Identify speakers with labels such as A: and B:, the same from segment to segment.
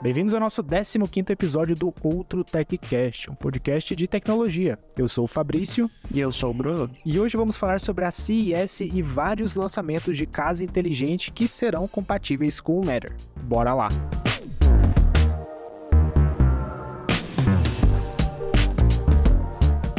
A: Bem-vindos ao nosso 15º episódio do Outro TechCast, um podcast de tecnologia. Eu sou o Fabrício.
B: E eu sou o Bruno.
A: E hoje vamos falar sobre a CES e vários lançamentos de casa inteligente que serão compatíveis com o Matter. Bora lá!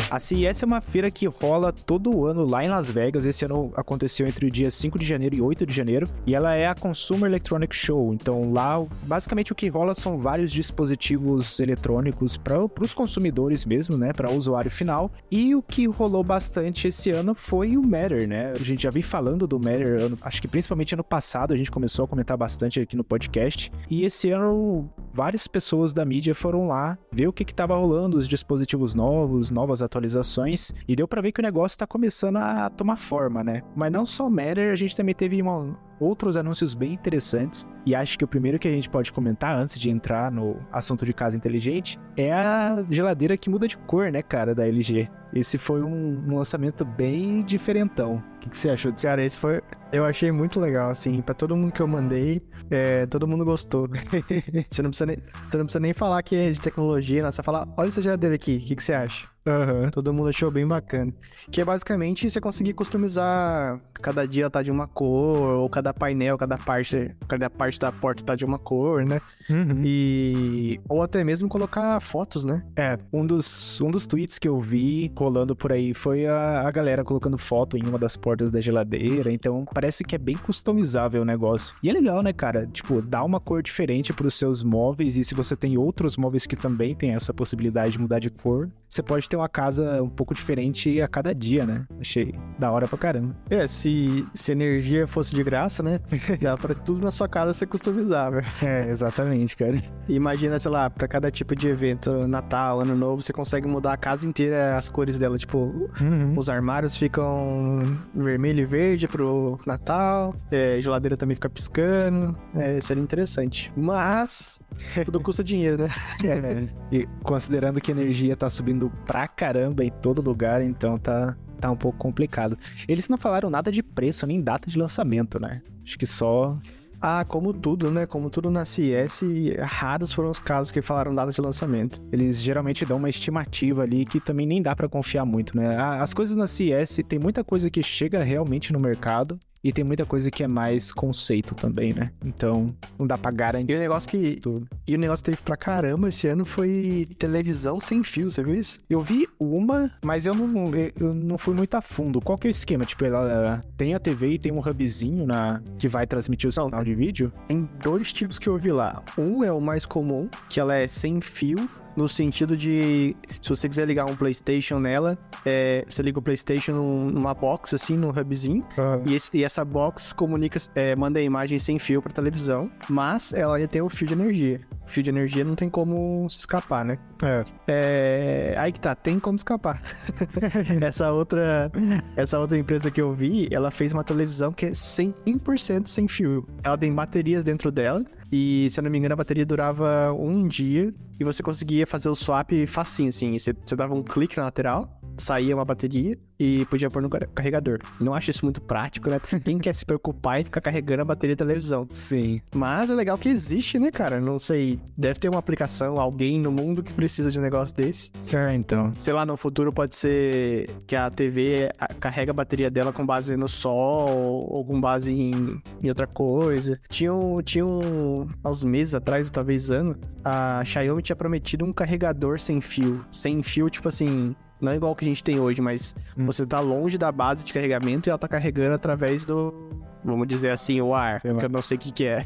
A: A CES é uma feira que rola todo ano lá em Las Vegas. Esse ano aconteceu entre o dia 5 de janeiro e 8 de janeiro. E ela é a Consumer Electronic Show. Então lá, basicamente o que rola são vários dispositivos eletrônicos para os consumidores mesmo, né? Para o usuário final. E o que rolou bastante esse ano foi o Matter, né? A gente já vem falando do Matter, ano, acho que principalmente ano passado a gente começou a comentar bastante aqui no podcast. E esse ano várias pessoas da mídia foram lá ver o que estava rolando, os dispositivos novos, novas atualizações atualizações e deu para ver que o negócio tá começando a tomar forma, né? Mas não só o Matter, a gente também teve uma, outros anúncios bem interessantes. E acho que o primeiro que a gente pode comentar antes de entrar no assunto de casa inteligente é a geladeira que muda de cor, né, cara, da LG. Esse foi um, um lançamento bem diferentão. O que, que, você achou disso?
B: Cara, esse foi. Eu achei muito legal, assim. Pra todo mundo que eu mandei, é, todo mundo gostou. você, não precisa nem, você não precisa nem falar que é de tecnologia, não. Você fala, olha essa geladeira aqui, o que, que você acha? Uhum. Todo mundo achou bem bacana. Que é basicamente você conseguir customizar cada dia tá de uma cor, ou cada painel, cada parte, cada parte da porta tá de uma cor, né? Uhum. E. Ou até mesmo colocar fotos, né?
A: É, um dos, um dos tweets que eu vi rolando por aí foi a, a galera colocando foto em uma das portas da geladeira. Então parece que é bem customizável o negócio. E é legal, né, cara? Tipo, dá uma cor diferente para os seus móveis. E se você tem outros móveis que também tem essa possibilidade de mudar de cor, você pode ter uma casa um pouco diferente a cada dia, né? Achei da hora pra caramba.
B: É, se, se energia fosse de graça, né? Dá pra tudo na sua casa ser customizável.
A: É, exatamente, cara.
B: Imagina, sei lá, pra cada tipo de evento, Natal, Ano Novo, você consegue mudar a casa inteira as cores dela. Tipo, uhum. os armários ficam vermelho e verde pro Natal, é, geladeira também fica piscando. É, seria interessante. Mas, tudo custa dinheiro, né?
A: É, e considerando que a energia tá subindo pra caramba em todo lugar, então tá, tá um pouco complicado. Eles não falaram nada de preço nem data de lançamento, né? Acho que só.
B: Ah, como tudo, né? Como tudo na CS, raros foram os casos que falaram data de lançamento.
A: Eles geralmente dão uma estimativa ali que também nem dá para confiar muito, né? As coisas na CS tem muita coisa que chega realmente no mercado e tem muita coisa que é mais conceito também, né? Então, não dá pra garantir.
B: E o negócio que. Tudo. E o negócio que teve pra caramba esse ano foi televisão sem fio, você viu isso?
A: Eu vi uma, mas eu não, eu não fui muito a fundo. Qual que é o esquema? Tipo, ela tem a TV e tem um hubzinho na, que vai transmitir o sinal de vídeo?
B: Tem dois tipos que eu vi lá. Um é o mais comum, que ela é sem fio no sentido de se você quiser ligar um PlayStation nela, é, você liga o PlayStation numa box assim, num hubzinho, uhum. e, esse, e, essa box comunica, é, manda a imagem sem fio para televisão, mas ela ainda tem o fio de energia. O fio de energia não tem como se escapar, né? É. é aí que tá, tem como escapar. essa outra, essa outra empresa que eu vi, ela fez uma televisão que é 100% sem fio. Ela tem baterias dentro dela e, se eu não me engano, a bateria durava um dia e você conseguia fazer o swap facinho, assim. Você, você dava um clique na lateral saía uma bateria e podia pôr no carregador. Não acho isso muito prático, né? Quem quer se preocupar e ficar carregando a bateria da televisão?
A: Sim.
B: Mas é legal que existe, né, cara? Não sei, deve ter uma aplicação, alguém no mundo que precisa de um negócio desse.
A: É, então.
B: Sei lá, no futuro pode ser que a TV carrega a bateria dela com base no sol ou com base em, em outra coisa. Tinha, um, tinha um, uns meses atrás, talvez ano, a Xiaomi tinha prometido um carregador sem fio. Sem fio, tipo assim, não é igual que a gente tem hoje, mas hum. você tá longe da base de carregamento e ela tá carregando através do, vamos dizer assim, o ar, que eu não sei o que, que é.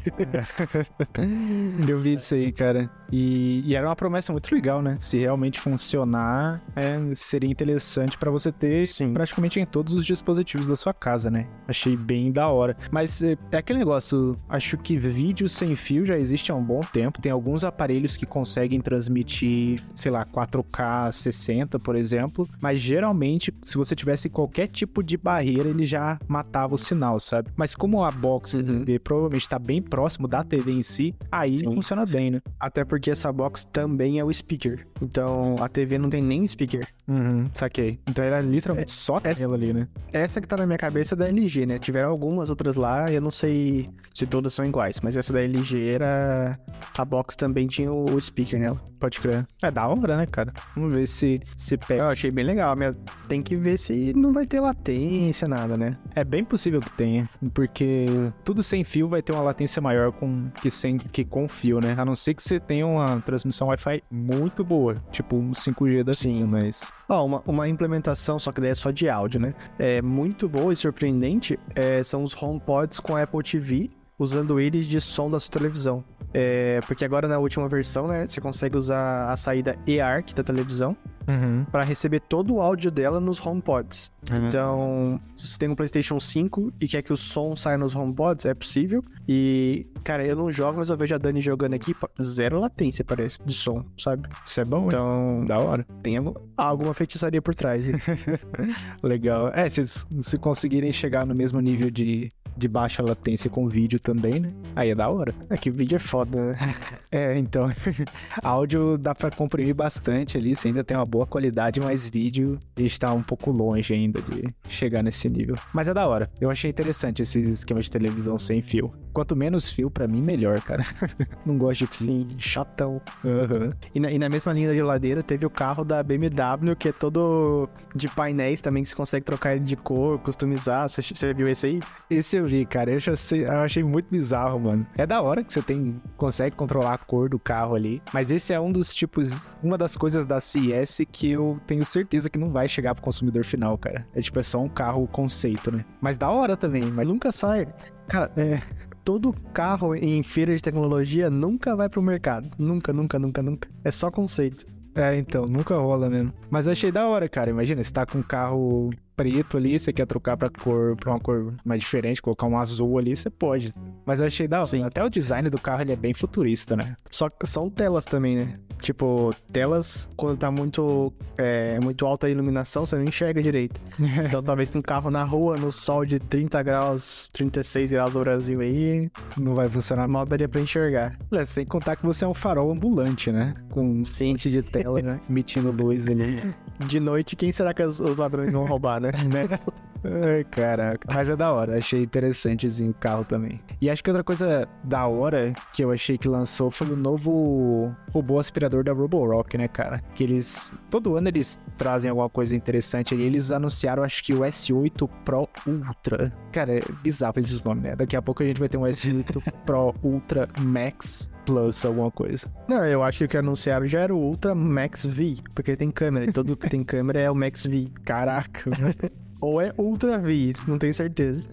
A: eu vi isso aí, cara. E, e, era uma promessa muito legal, né? Se realmente funcionar, é, seria interessante para você ter Sim. praticamente em todos os dispositivos da sua casa, né? Achei bem da hora. Mas é, é aquele negócio, acho que vídeo sem fio já existe há um bom tempo. Tem alguns aparelhos que conseguem transmitir, sei lá, 4K 60, por exemplo. Mas geralmente, se você tivesse qualquer tipo de barreira, ele já matava o sinal, sabe? Mas Mas como a box
B: Uhum.
A: TV provavelmente tá bem próximo da TV em si, aí
B: Sim.
A: funciona bem, né?
B: Até porque essa box também é o speaker. Então a TV não tem nem speaker.
A: Uhum, saquei. Então ela é literalmente só
B: essa-
A: tela ali, né?
B: Essa que tá na minha cabeça é da LG, né? Tiveram algumas outras lá, eu não sei se todas são iguais, mas essa da LG era. A box também tinha o speaker nela.
A: Pode crer. É da hora, né, cara? Vamos ver se se pega.
B: Eu achei bem legal, mas tem que ver se não vai ter latência, nada, né?
A: É bem possível que tenha, porque tudo sem fio vai ter uma latência maior com, que, sem, que com fio, né? A não ser que você tenha uma transmissão Wi-Fi muito boa, tipo um 5G da Sim, mas...
B: Ó, uma, uma implementação, só que daí é só de áudio, né? É muito boa e surpreendente é, são os HomePods com Apple TV, usando eles de som da sua televisão. É, porque agora na última versão, né, você consegue usar a saída eARC da televisão
A: Uhum.
B: para receber todo o áudio dela nos HomePods. Então, se você tem um PlayStation 5 e quer que o som saia nos HomePods, é possível. E, cara, eu não jogo, mas eu vejo a Dani jogando aqui, zero latência, parece, de som, sabe?
A: Isso é bom,
B: Então,
A: Da hora.
B: tem algum- alguma feitiçaria por trás. hein?
A: Legal. É, se, se conseguirem chegar no mesmo nível de, de baixa latência com vídeo também, né? Aí é da hora.
B: é que vídeo é foda, né?
A: É, então, áudio dá pra comprimir bastante ali, você ainda tem uma boa qualidade, mas vídeo a gente tá um pouco longe ainda de chegar nesse nível. Mas é da hora. Eu achei interessante esses esquemas de televisão sem fio. Quanto menos fio, pra mim, melhor, cara. Não gosto de.
B: Sim, chatão.
A: Aham.
B: E na, e na mesma linha da geladeira teve o carro da BMW, que é todo de painéis também, que você consegue trocar ele de cor, customizar. Você, você viu esse aí?
A: Esse eu vi, cara. Eu, sei- eu achei muito bizarro, mano. É da hora que você tem consegue controlar a cor do carro ali. Mas esse é um dos tipos, uma das coisas da CES que eu tenho certeza que não vai chegar pro consumidor final, cara. É tipo, é só um carro conceito, né? Mas da hora também. Mas
B: Mas nunca sai. Cara,
A: é,
B: todo carro em feira de tecnologia nunca vai pro mercado. Nunca, nunca, nunca, nunca. É só conceito.
A: é, então, nunca rola mesmo. Mas eu achei da hora, cara. Imagina, você tá com um carro preto ali, você quer trocar pra cor, pra uma cor mais diferente, colocar um azul ali, você pode. Mas eu achei da hora.
B: Sim.
A: Até o design do carro ele é bem futurista, né?
B: Só que são telas também, né? Tipo, telas, quando tá muito, é, muito alta a iluminação, você não enxerga direito. Então, talvez com um carro na rua, no sol de 30 graus, 36 graus no Brasil aí,
A: Não vai funcionar mal.
B: daria pra enxergar.
A: É, Sem contar que você é um farol ambulante, né? Com um monte de tela, né? Emitindo luz ali.
B: De noite, quem será que os, os ladrões vão roubar, né?
A: Ai, caraca. Mas é da hora. Achei interessante esse carro também. E acho que outra coisa da hora que eu achei que lançou foi o novo robô aspirador da Roborock, né, cara? Que eles... Todo ano eles trazem alguma coisa interessante ali. Eles anunciaram, acho que o S8 Pro Ultra. Cara, é bizarro esses nomes, né? Daqui a pouco a gente vai ter um S8 Pro Ultra Max Plus, alguma coisa.
B: Não, eu acho que o que anunciaram já era o Ultra Max V, porque tem câmera, e tudo que tem câmera é o Max V.
A: Caraca.
B: Ou é Ultra V, não tenho certeza.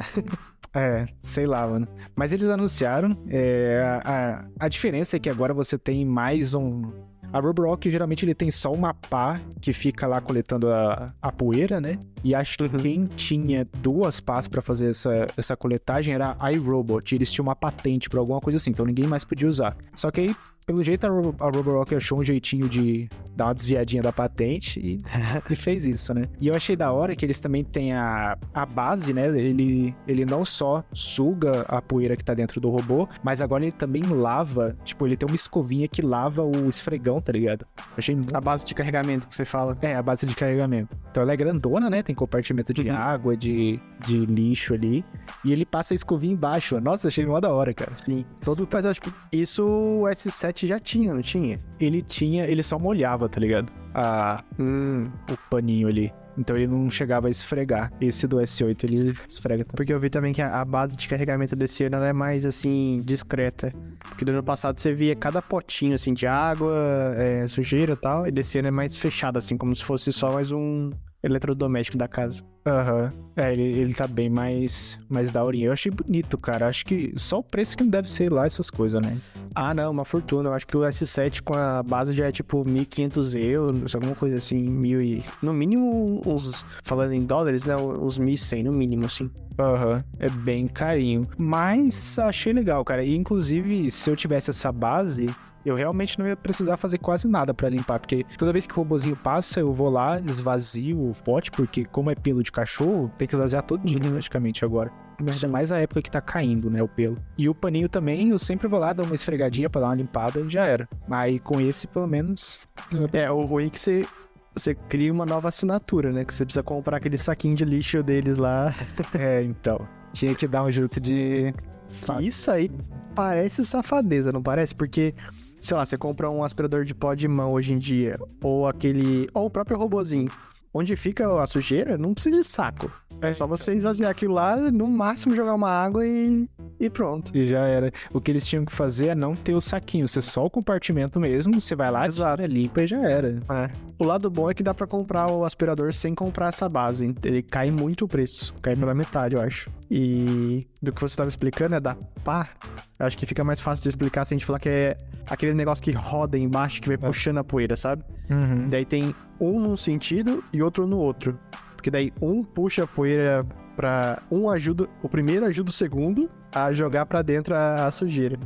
A: É, sei lá, mano. Mas eles anunciaram. é, a, a diferença é que agora você tem mais um. A Roborock geralmente ele tem só uma pá que fica lá coletando a, a poeira, né? E acho que
B: Uhum.
A: quem tinha duas pás pra fazer essa, essa coletagem era a iRobot. Eles tinham uma patente pra alguma coisa assim, então ninguém mais podia usar. Só que aí, pelo jeito, a, Ro- a Roborock achou um jeitinho de dar uma desviadinha da patente e e fez isso, né? E eu achei da hora que eles também têm a, a base, né? Ele, ele não só suga a poeira que tá dentro do robô, mas agora ele também lava. Tipo, ele tem uma escovinha que lava o esfregão, tá ligado? Eu achei muito.
B: A base de carregamento que você fala.
A: É, a base de carregamento. Então ela é grandona, né? Tem compartimento de
B: Uhum.
A: água, de, de lixo ali. E ele passa a escovinha embaixo. Nossa, achei mó da hora, cara.
B: Sim. Todo, mas que isso o S7 já tinha, não tinha?
A: Ele tinha, ele só molhava, tá ligado? A,
B: Hum,
A: o paninho ali. Então ele não chegava a esfregar. Esse do S8 ele esfrega também.
B: porque eu vi também que a, a base de carregamento desse ano é mais, assim, discreta. Porque do ano passado você via cada potinho, assim, de água, é, sujeira e tal. E desse ano é mais fechado, assim, como se fosse só mais um eletrodoméstico da casa.
A: Aham. É, ele, ele tá bem mais, mais daorinha. Eu achei bonito, cara. Acho que só o preço que não deve ser lá essas coisas, né?
B: Ah, não, uma fortuna. Eu acho que o S7 com a base já é tipo 1.500 euros, alguma coisa assim, mil e... No mínimo, uns... Falando em dólares, né? Uns 1.100 no mínimo, assim.
A: Aham. É bem carinho. Mas achei legal, cara. E inclusive, se eu tivesse essa base. Eu realmente não ia precisar fazer quase nada pra limpar, porque toda vez que o robozinho passa, eu vou lá, esvazio o pote, porque como é pelo de cachorro, tem que esvaziar todo dia praticamente agora. ainda mais a época que tá caindo, né, o pelo. E o paninho também, eu sempre vou lá dar uma esfregadinha pra dar uma limpada e já era. Aí com esse, pelo menos.
B: É, o ruim é que você, você cria uma nova assinatura, né? Que você precisa comprar aquele saquinho de lixo deles lá.
A: É, então. Tinha que dar um jeito de.
B: Isso aí parece safadeza, não parece? Porque, sei lá, você compra um aspirador de pó de mão hoje em dia, ou aquele. ou o próprio robozinho. Onde fica a sujeira, não precisa de saco. É só você esvaziar aquilo lá, no máximo jogar uma água e, e pronto.
A: E já era. O que eles tinham que fazer é não ter o saquinho, ser só o compartimento mesmo. Você vai lá,
B: Exato.
A: tira, limpa e já era.
B: É. O lado bom é que dá pra comprar o aspirador sem comprar essa base. Ele cai muito o preço. Cai pela metade, eu acho. E do que você estava explicando é da pá. Eu acho que fica mais fácil de explicar se a gente falar que é aquele negócio que roda embaixo que vai puxando a poeira, sabe?
A: Uhum.
B: Daí tem um num sentido e outro no outro. Porque daí um puxa a poeira pra. Um ajuda. O primeiro ajuda o segundo a jogar pra dentro a, a sujeira.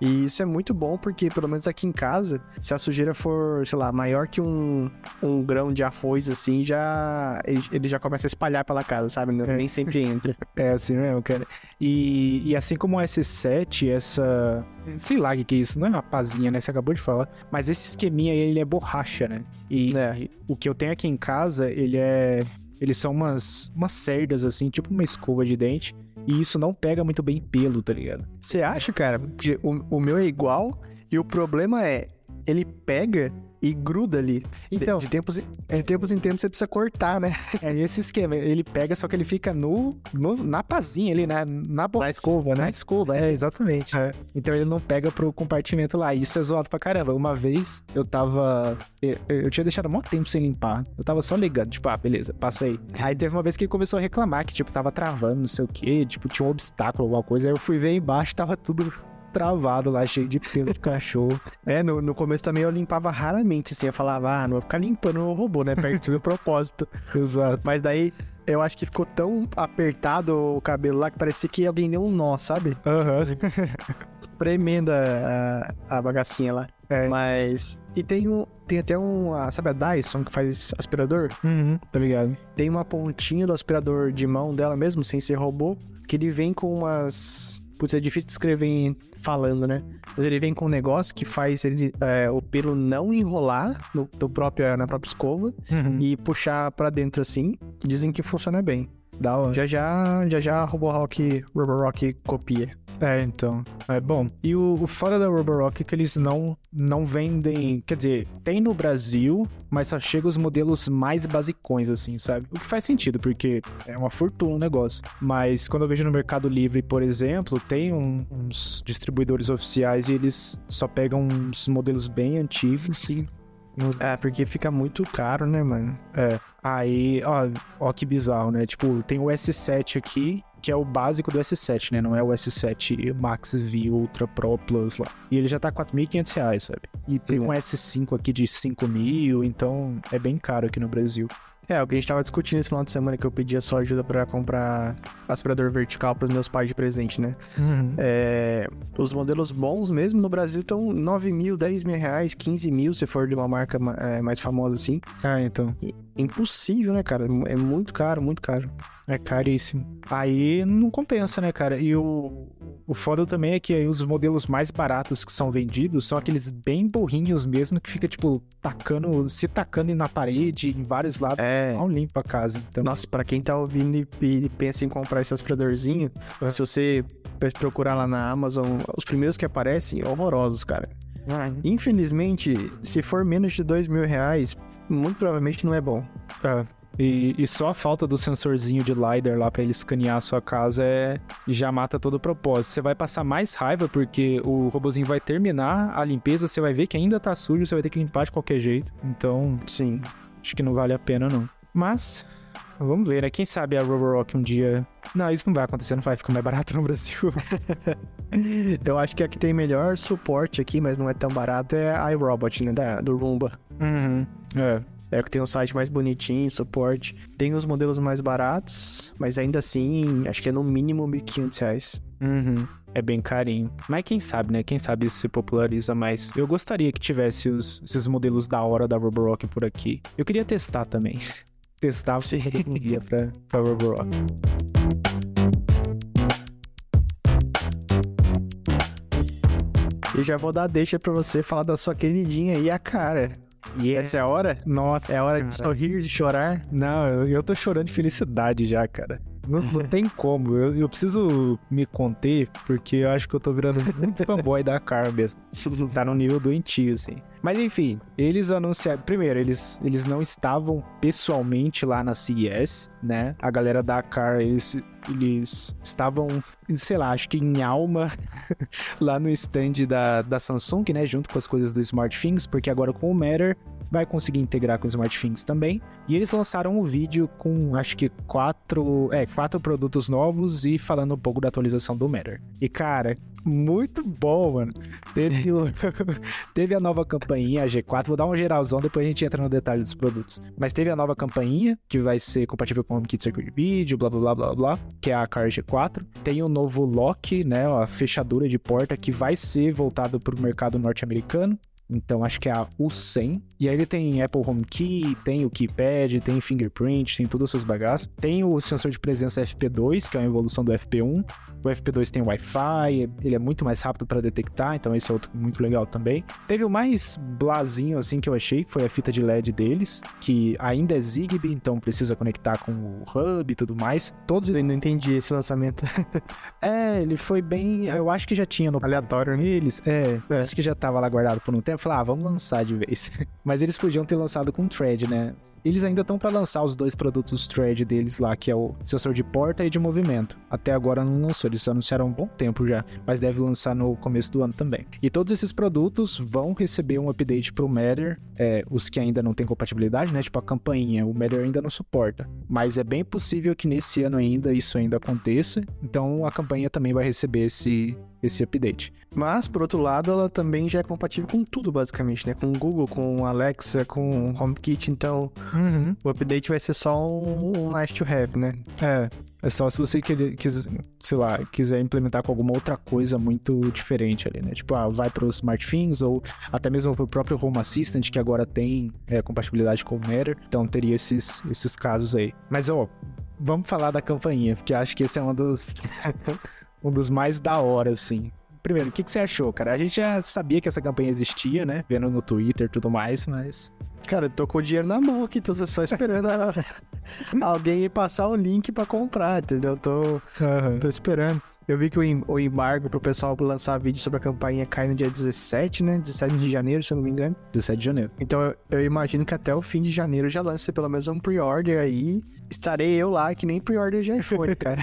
B: E isso é muito bom porque, pelo menos aqui em casa, se a sujeira for, sei lá, maior que um, um grão de arroz, assim, já. Ele, ele já começa a espalhar pela casa, sabe?
A: É.
B: Nem sempre entra.
A: É assim mesmo, cara. E, e assim como o S7, essa. Sei lá o que, que é isso, não é uma pazinha, né? Você acabou de falar. Mas esse esqueminha aí, ele é borracha, né? E
B: É.
A: o que eu tenho aqui em casa, ele é. Eles são umas, umas cerdas, assim, tipo uma escova de dente. E isso não pega muito bem pelo, tá ligado?
B: Você acha, cara? Porque o, o meu é igual e o problema é. Ele pega e gruda ali. De-
A: Então,
B: de, tempos, em- de tempos em tempos você precisa cortar, né?
A: é esse esquema. Ele pega, só que ele fica no, no- na pazinha ali, na, na, bo-
B: Na escova,
A: na
B: né?
A: escova. É, exatamente.
B: É.
A: Então ele não pega pro compartimento lá. Isso é zoado pra caramba. Uma vez eu tava. Eu, eu tinha deixado mó tempo sem limpar. Eu tava só ligando, tipo, ah, beleza, passa aí. Aí teve uma vez que ele começou a reclamar que, tipo, tava travando, não sei o quê. Tipo, tinha um obstáculo, alguma coisa. Aí eu fui ver embaixo, tava tudo travado lá, cheio de pelo de cachorro.
B: É, no, no começo também eu limpava raramente, assim. Eu falava, ah, não vou ficar limpando o robô, né? Perto do propósito.
A: Exato.
B: Mas daí eu acho que ficou tão apertado o cabelo lá que parecia que alguém deu um nó, sabe?
A: Aham.
B: Espremendo a, a bagacinha lá.
A: É.
B: Mas. E tem um. Tem até um. Sabe a Dyson que faz aspirador?
A: Uhum, tá ligado?
B: Tem uma pontinha do aspirador de mão dela mesmo, sem ser robô, que ele vem com umas. Putz, é difícil de escrever em- falando, né? Mas ele vem com um negócio que faz ele, é, o pelo não enrolar no, do próprio, na própria escova
A: Uhum.
B: e puxar pra dentro assim. Dizem que funciona bem.
A: Da hora.
B: Já já, já já a Roborock, Roborock copia.
A: É, então. É bom. E o, o foda da Roborock é que eles não, não vendem. Quer dizer, tem no Brasil, mas só chega os modelos mais basicões, assim, sabe? O que faz sentido, porque é uma fortuna o negócio. Mas quando eu vejo no Mercado Livre, por exemplo, tem um- uns distribuidores oficiais e eles só pegam uns modelos bem antigos e.
B: É, porque fica muito caro, né, mano?
A: Aí, ó, ó que bizarro, né? Tipo, tem o S7 aqui, que é o básico do S7, né? Não é o S7 Max V Ultra Pro Plus lá. E ele já tá 4.500 reais, sabe? E tem um S5 aqui de 5 mil, então é bem caro aqui no Brasil.
B: É, o que a gente tava discutindo esse final de semana que eu pedia só ajuda pra comprar aspirador vertical pros meus pais de presente, né? É, os modelos bons mesmo no Brasil estão 9 mil, 10 mil reais, 15 mil se for de uma marca ma- é, mais famosa assim.
A: Ah, então.
B: Impossível, né, cara? É muito caro, muito caro.
A: É caríssimo. Aí não compensa, né, cara? E o, o foda também é que aí os modelos mais baratos que são vendidos são aqueles bem burrinhos mesmo, que fica, tipo, tacando, se tacando na parede, em vários lados.
B: É.
A: Não limpa a casa. Então,
B: Nossa, pra quem tá ouvindo e, e pensa em comprar esse aspiradorzinho,
A: É.
B: se você procurar lá na Amazon, os primeiros que aparecem, horrorosos, cara. Infelizmente, se for menos de 2 mil reais, muito provavelmente não é bom.
A: É. E, e só a falta do sensorzinho de LiDAR lá pra ele escanear a sua casa é já mata todo o propósito. Você vai passar mais raiva porque o robozinho vai terminar a limpeza, você vai ver que ainda tá sujo, você vai ter que limpar de qualquer jeito. Então,
B: Sim.
A: acho que não vale a pena não. Mas vamos ver, né? Quem sabe a Roborock um dia. Não, isso não vai acontecer, não vai ficar mais barato no Brasil.
B: Eu acho que a que tem melhor suporte aqui, mas não é tão barato, é a iRobot, né? Da, do Roomba.
A: Uhum. É.
B: É que tem um site mais bonitinho, suporte. Tem os modelos mais baratos, mas ainda assim, acho que é no mínimo R$ 1.500.
A: Uhum. É bem carinho. Mas quem sabe, né? Quem sabe isso se populariza mais. Eu gostaria que tivesse os, esses modelos da hora da Roborock por aqui. Eu queria testar também. testar
B: Sim.
A: um pra, pra Roborock.
B: E já vou dar deixa pra você falar da sua queridinha aí, a cara.
A: E
B: Essa é a hora?
A: Nossa.
B: É a hora de
A: cara.
B: sorrir, de chorar?
A: Não, eu, eu tô chorando de felicidade já, cara. Não, não tem como. Eu, eu preciso me conter, porque eu acho que eu tô virando muito fanboy da Car mesmo. Tá no nível doentio, assim. Mas enfim, eles anunciaram. Primeiro, eles, eles não estavam pessoalmente lá na CES, né? A galera da Car, eles, eles estavam, sei lá, acho que em alma lá no stand da, da Samsung, né? Junto com as coisas do SmartThings, porque agora com o Matter vai conseguir integrar com o SmartThings também. E eles lançaram um vídeo com, acho que quatro, é, quatro produtos novos e falando um pouco da atualização do Matter. E cara, muito bom, mano. Teve, teve a nova campainha, a G4. Vou dar um geralzão, depois a gente entra no detalhe dos produtos. Mas teve a nova campainha, que vai ser compatível com o HomeKit Circuit Video, blá blá blá blá blá, que é a Car G4. Tem o novo lock, né, a fechadura de porta, que vai ser voltado para o mercado norte-americano. Então acho que é a U100. E aí ele tem Apple Home Key, tem o keypad, tem fingerprint, tem todas essas bagaças. Tem o sensor de presença FP2, que é uma evolução do FP1. O FP2 tem Wi-Fi, ele é muito mais rápido para detectar, então esse é outro muito legal também. Teve o mais blazinho assim que eu achei, que foi a fita de LED deles, que ainda é Zigbee, então precisa conectar com o hub e tudo mais. Todos
B: Eu não entendi esse lançamento.
A: é, ele foi bem, eu acho que já tinha no
B: Aleatório, né?
A: eles, é,
B: É.
A: acho que já tava lá guardado por um tempo. Falei, ah, vamos lançar de vez. Mas eles podiam ter lançado com thread, né? Eles ainda estão para lançar os dois produtos thread deles lá, que é o sensor de porta e de movimento. Até agora não lançou, eles anunciaram há um bom tempo já, mas deve lançar no começo do ano também. E todos esses produtos vão receber um update pro Matter, é, os que ainda não têm compatibilidade, né? Tipo a campainha, o Matter ainda não suporta. Mas é bem possível que nesse ano ainda isso ainda aconteça, então a campanha também vai receber esse, esse update.
B: Mas, por outro lado, ela também já é compatível com tudo, basicamente, né? Com o Google, com o Alexa, com o HomeKit, então o update vai ser só um, um nice to have, né?
A: É, é só se você querer, quis, sei lá, quiser implementar com alguma outra coisa muito diferente ali, né? Tipo, ah, vai para os SmartThings ou até mesmo pro próprio Home Assistant, que agora tem é, compatibilidade com o Matter. Então teria esses, esses casos aí. Mas, ó, vamos falar da campainha, porque acho que esse é um dos, um dos mais da hora, assim. Primeiro, o que, que você achou, cara? A gente já sabia que essa campanha existia, né? Vendo no Twitter e tudo mais, mas...
B: Cara, eu tô com o dinheiro na mão aqui, tô só esperando a- alguém me passar o link pra comprar, entendeu? Tô, tô esperando. Eu vi que o, em- o embargo pro pessoal lançar vídeo sobre a campanha cai no dia 17, né? 17 de janeiro, se eu não me engano.
A: Do 7 de janeiro.
B: Então eu, eu imagino que até o fim de janeiro já lance pelo menos um pre-order aí. Estarei eu lá, que nem pre-order de iPhone, cara.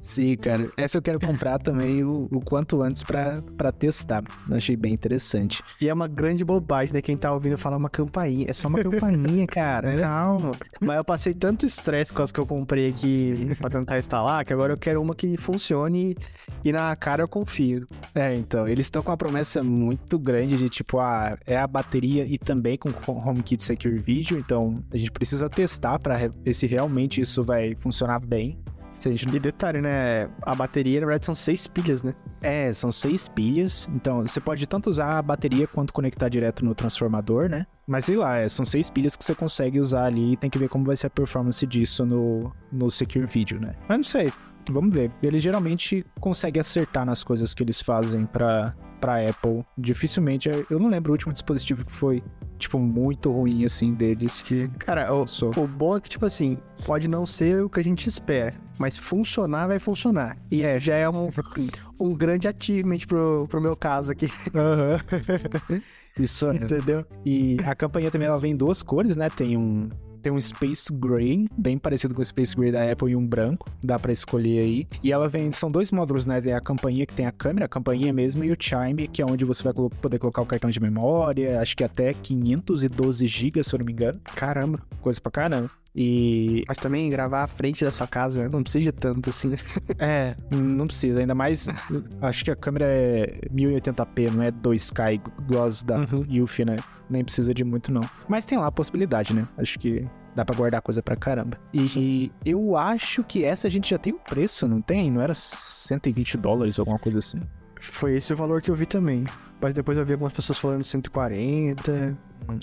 A: Sim, cara. Essa eu quero comprar também o, o quanto antes pra, pra testar. Eu achei bem interessante.
B: E é uma grande bobagem, né? Quem tá ouvindo falar uma campainha. É só uma campainha, cara. Calma. Mas eu passei tanto estresse com as que eu comprei aqui pra tentar instalar, que agora eu quero uma que funcione e na cara eu confio.
A: É, então, eles estão com uma promessa muito grande de tipo, ah, é a bateria e também com o HomeKit Secure Video, então a gente precisa testar pra re- ver se realmente isso vai funcionar bem. Se a gente
B: E detalhe, né? A bateria, na verdade, são seis pilhas, né?
A: É, são seis pilhas, então você pode tanto usar a bateria quanto conectar direto no transformador, né? Mas sei lá, é, são seis pilhas que você consegue usar ali e tem que ver como vai ser a performance disso no, no Secure Video, né? Mas não sei, vamos ver. Eles geralmente conseguem acertar nas coisas que eles fazem pra, pra Apple. Dificilmente, eu não lembro o último dispositivo que foi, tipo, muito ruim assim deles que
B: Cara, o,
A: sou.
B: o bom é que, tipo assim, pode não ser o que a gente espera, mas funcionar vai funcionar. E é, já é um, um grande achievement pro, pro meu caso aqui,
A: Isso é.
B: entendeu?
A: E a campanha também ela vem em duas cores, né? Tem um tem um Space Gray, bem parecido com o Space Gray da Apple e um branco, dá pra escolher aí. E ela vem, são dois módulos, né? Tem a campainha que tem a câmera, a campainha mesmo, e o Chime, que é onde você vai poder colocar o cartão de memória, acho que até 512 GB, se eu não me engano.
B: Caramba.
A: Coisa pra caramba. E
B: Mas também gravar à frente da sua casa né? não precisa de tanto assim, né?
A: é, não precisa, ainda mais acho que a câmera é 1080p, não é 2K igual as da
B: Uhum.
A: Né? Nem precisa de muito, não. Mas tem lá a possibilidade, né? Acho que dá pra guardar coisa pra caramba. E eu acho que essa a gente já tem o preço, não tem? Não era 120 dólares, alguma coisa assim?
B: Foi esse o valor que eu vi também. Mas depois eu vi algumas pessoas falando 140.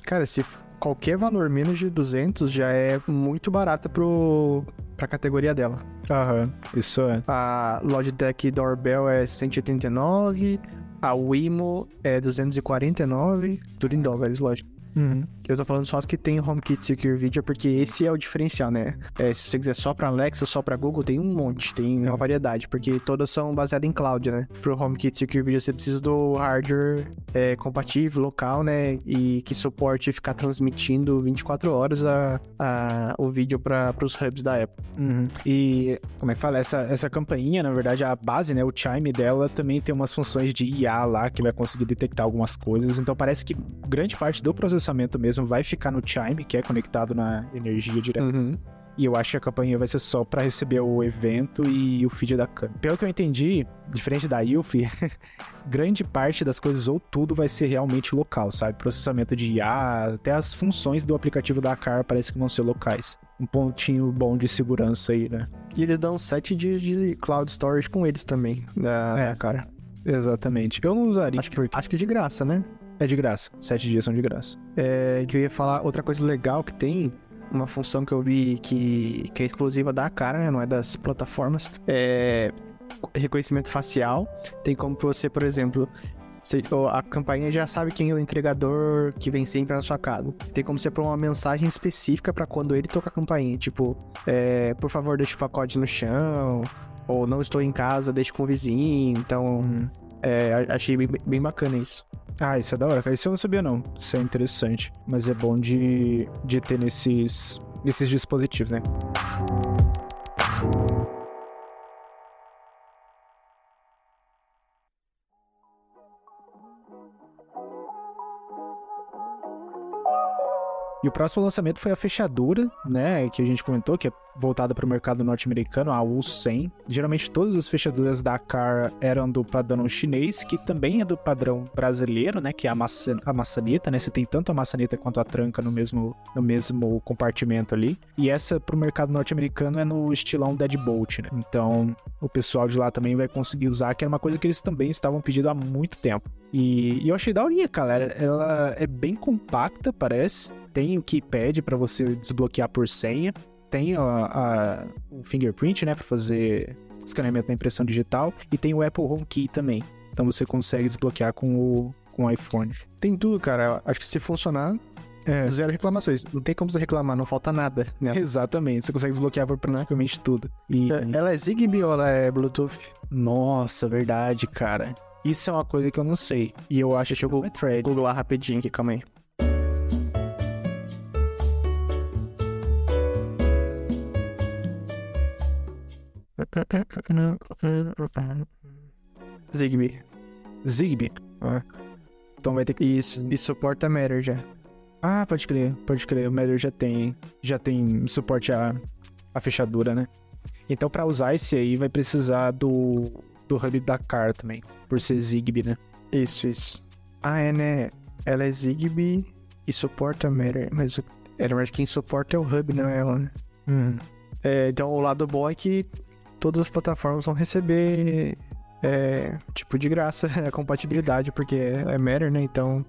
B: Cara, se qualquer valor menos de 200 já é muito barata pro, pra categoria dela.
A: Aham, isso é.
B: A Logitech Doorbell é 189. A Wimo é 249, tudo em dólares, lógico.
A: Uhum.
B: Eu tô falando só as que tem HomeKit Secure Video, porque esse é o diferencial, né? É, se você quiser só pra Alexa, só pra Google, tem um monte, tem uma variedade, porque todas são baseadas em cloud, né? Pro HomeKit Secure Video você precisa do hardware é, compatível, local, né? E que suporte ficar transmitindo 24 horas a, a, o vídeo para pros hubs da Apple.
A: Uhum. E, como é que fala? Essa, essa campainha, na verdade, a base, né? O chime dela também tem umas funções de IA lá que vai conseguir detectar algumas coisas. Então parece que grande parte do processamento mesmo vai ficar no chime, que é conectado na energia direta.
B: Uhum.
A: E eu acho que a campainha vai ser só pra receber o evento e o feed da câmera. Pelo que eu entendi, diferente da Ilfi, grande parte das coisas ou tudo vai ser realmente local, sabe? Processamento de IA, até as funções do aplicativo da Car parece que vão ser locais. Um pontinho bom de segurança aí, né?
B: E eles dão 7 dias de cloud storage com eles também, da,
A: É.
B: da cara.
A: Exatamente. Eu não usaria,
B: Acho que,
A: porque
B: acho que de graça, né?
A: É de graça. Sete dias são de graça.
B: É, que eu ia falar outra coisa legal que tem, uma função que eu vi que, que é exclusiva da cara, né? Não é das plataformas. É reconhecimento facial. Tem como você, por exemplo, você- a campainha já sabe quem é o entregador que vem sempre na sua casa. Tem como você pôr uma mensagem específica pra quando ele toca a campainha, tipo, é, por favor, deixe o pacote no chão, ou não estou em casa, deixe com o vizinho. Então, é, a- achei bem, bem bacana isso.
A: Ah, isso é da hora, cara. Isso eu não sabia, não. Isso é interessante. Mas é bom de, de ter nesses, nesses dispositivos, né? E o próximo lançamento foi a fechadura, né, que a gente comentou, que é voltada para o mercado norte-americano, a U100. Geralmente todas as fechaduras da Car eram do padrão chinês, que também é do padrão brasileiro, né, que é a, maça, a maçaneta, né, você tem tanto a maçaneta quanto a tranca no mesmo, no mesmo compartimento ali. E essa para o mercado norte-americano é no estilão deadbolt, né, então o pessoal de lá também vai conseguir usar, que era uma coisa que eles também estavam pedindo há muito tempo. E, e eu achei daorinha, cara. Ela é bem compacta, parece. Tem o keypad para você desbloquear por senha. Tem a, a- o fingerprint, né, para fazer escaneamento da impressão digital. E tem o Apple HomeKey também. Então você consegue desbloquear com o, com o iPhone.
B: Tem tudo, cara. Acho que se funcionar,
A: É.
B: zero reclamações. Não tem como você reclamar, não falta nada, né?
A: Exatamente, você consegue desbloquear por praticamente tudo. E,
B: Ela é Zigbee ou ela é Bluetooth?
A: nossa, verdade, cara. Isso é uma coisa que eu não sei. E eu acho que
B: eu
A: é.
B: Google lá rapidinho aqui, calma aí. Zigbee.
A: Zigbee. Ah. Então vai ter que.
B: Isso, e suporta Matter já.
A: Ah, pode crer, pode crer. O Matter já tem, já tem suporte à, à fechadura, né? Então, pra usar esse aí, vai precisar do, do hub da Car também, por ser Zigbee, né?
B: Isso, isso. Ah, é, né? Ela é Zigbee e suporta Matter. Mas é, na verdade, quem suporta é o hub, não é ela, né? É, então, o lado bom é que todas as plataformas vão receber, é, tipo, de graça a compatibilidade, porque é, é Matter, né? Então,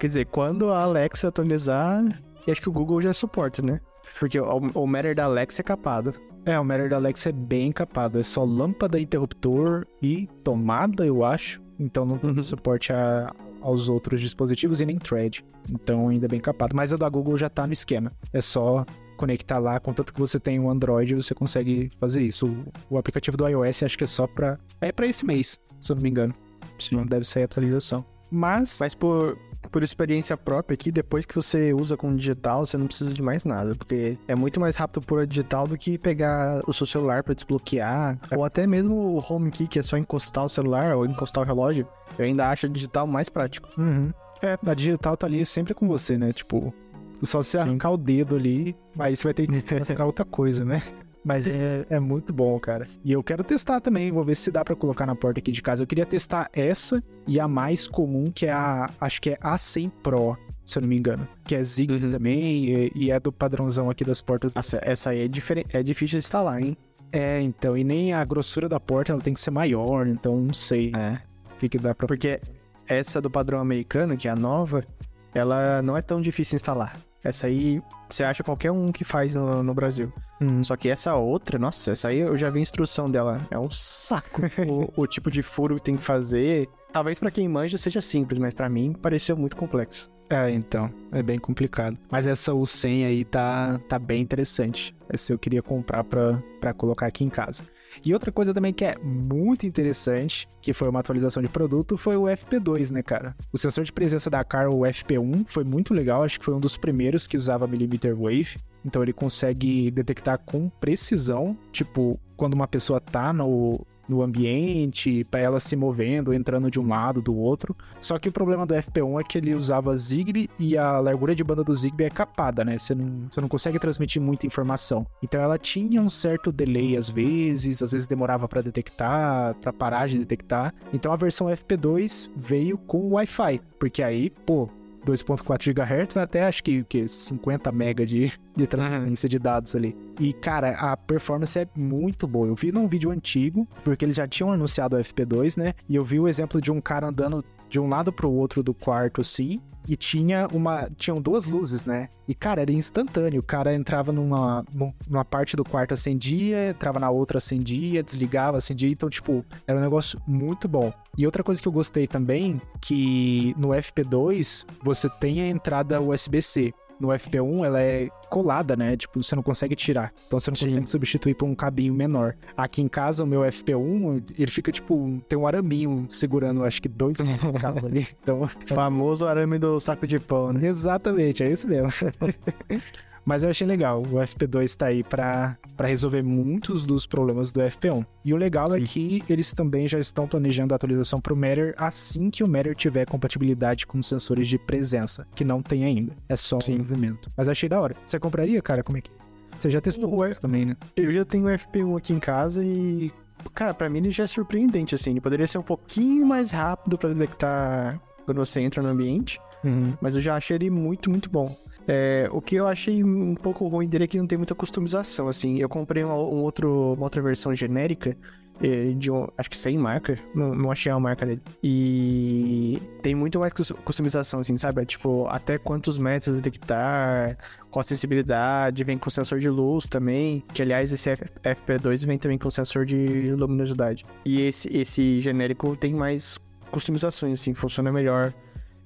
B: quer dizer, quando a Alexa atualizar, e acho que o Google já suporta, né? Porque o, o Matter da Alexa é capado.
A: É, o Matter da Alexa é bem capado. É só lâmpada, interruptor e tomada, eu acho. Então não tem
B: Uhum.
A: suporte a- aos outros dispositivos e nem thread. Então ainda é bem capado. Mas a da Google já tá no esquema. É só conectar lá, contanto que você tem o Android, você consegue fazer isso. O, o aplicativo do iOS acho que é só pra. É pra esse mês, se eu não me engano. Se não deve sair atualização. Mas.
B: Mas por, por experiência própria aqui, depois que você usa com digital, você não precisa de mais nada. Porque é muito mais rápido pôr a digital do que pegar o seu celular pra desbloquear. Ou até mesmo o HomeKey, que é só encostar o celular ou encostar o relógio. Eu ainda acho digital mais prático.
A: Uhum. É, a digital tá ali sempre com você, né? Tipo, só você
B: Sim.
A: arrancar o dedo ali, aí você vai ter que mostrar outra coisa, né? Mas é, é muito bom, cara. E eu quero testar também, vou ver se dá pra colocar na porta aqui de casa. Eu queria testar essa e a mais comum, que é a. Acho que é a 100 Pro, se eu não me engano. Que é Zigbee
B: Uhum.
A: também e, e é do padrãozão aqui das portas.
B: Nossa, essa aí é, diferente, é difícil de instalar, hein?
A: É, então, e nem a grossura da porta ela tem que ser maior, então não sei
B: É.
A: o que, que dá pra.
B: Porque essa do padrão americano, que é a nova, ela não é tão difícil instalar. Essa aí, você acha qualquer um que faz no, no Brasil.
A: Hum.
B: Só que essa outra, nossa, essa aí eu já vi a instrução dela. É um saco. o, o tipo de furo que tem que fazer. Talvez pra quem manja seja simples, mas pra mim pareceu muito complexo.
A: É, então, é bem complicado. Mas essa U100 aí tá, tá bem interessante. Essa eu queria comprar pra, pra colocar aqui em casa. E outra coisa também que é muito interessante, que foi uma atualização de produto, foi o FP2, né, cara? O sensor de presença da Car, o FP1, foi muito legal, acho que foi um dos primeiros que usava millimeter wave. Então ele consegue detectar com precisão, tipo, quando uma pessoa tá no, no ambiente, para ela se movendo, entrando de um lado, do outro. Só que o problema do FP1 é que ele usava Zigbee e a largura de banda do Zigbee é capada, né? Você não, você não consegue transmitir muita informação. Então ela tinha um certo delay às vezes, às vezes demorava para detectar, para parar de detectar. Então a versão FP2 veio com Wi-Fi, porque aí, pô, 2.4 GHz, vai até acho que, que 50 MB de, de transferência de dados ali. E, cara, a performance é muito boa. Eu vi num vídeo antigo, porque eles já tinham anunciado o FP2, né? E eu vi o exemplo de um cara andando de um lado pro outro do quarto, assim, e tinha uma. Tinham duas luzes, né? E, cara, era instantâneo. O cara entrava numa, numa parte do quarto, acendia, entrava na outra, acendia, desligava, acendia. Então, tipo, era um negócio muito bom. E outra coisa que eu gostei também, que no FP2 você tem a entrada USB-C no FP1 ela é colada, né? Tipo, você não consegue tirar. Então você não Sim. consegue substituir por um cabinho menor. Aqui em casa, o meu FP1, ele fica tipo, tem um araminho segurando, acho que dois cabos ali. Então,
B: famoso arame do saco de pão, né?
A: Exatamente, é isso mesmo. Mas eu achei legal. O FP2 está aí para resolver muitos dos problemas do FP1. E o legal é Sim. é que eles também já estão planejando a atualização para o Matter assim que o Matter tiver compatibilidade com sensores de presença, que não tem ainda. É só Sim. um movimento. Mas achei da hora. Você compraria, cara? Como é que. Você já testou o F também, né?
B: Eu já tenho o FP1 aqui em casa e. Cara, para mim ele já é surpreendente, assim. Ele poderia ser um pouquinho mais rápido para detectar quando você entra no ambiente. Uhum. Mas eu já achei ele muito, muito bom. É, o que eu achei um pouco ruim dele é que não tem muita customização, assim. Eu comprei uma, um outro, uma outra versão genérica é, de um, acho que sem marca, não, não achei a marca dele. E tem muito mais customização, assim, sabe? É, tipo, até quantos metros detectar, qual a sensibilidade, vem com sensor de luz também, que aliás esse FP2 vem também com sensor de luminosidade. E esse, esse genérico tem mais customizações, assim, funciona melhor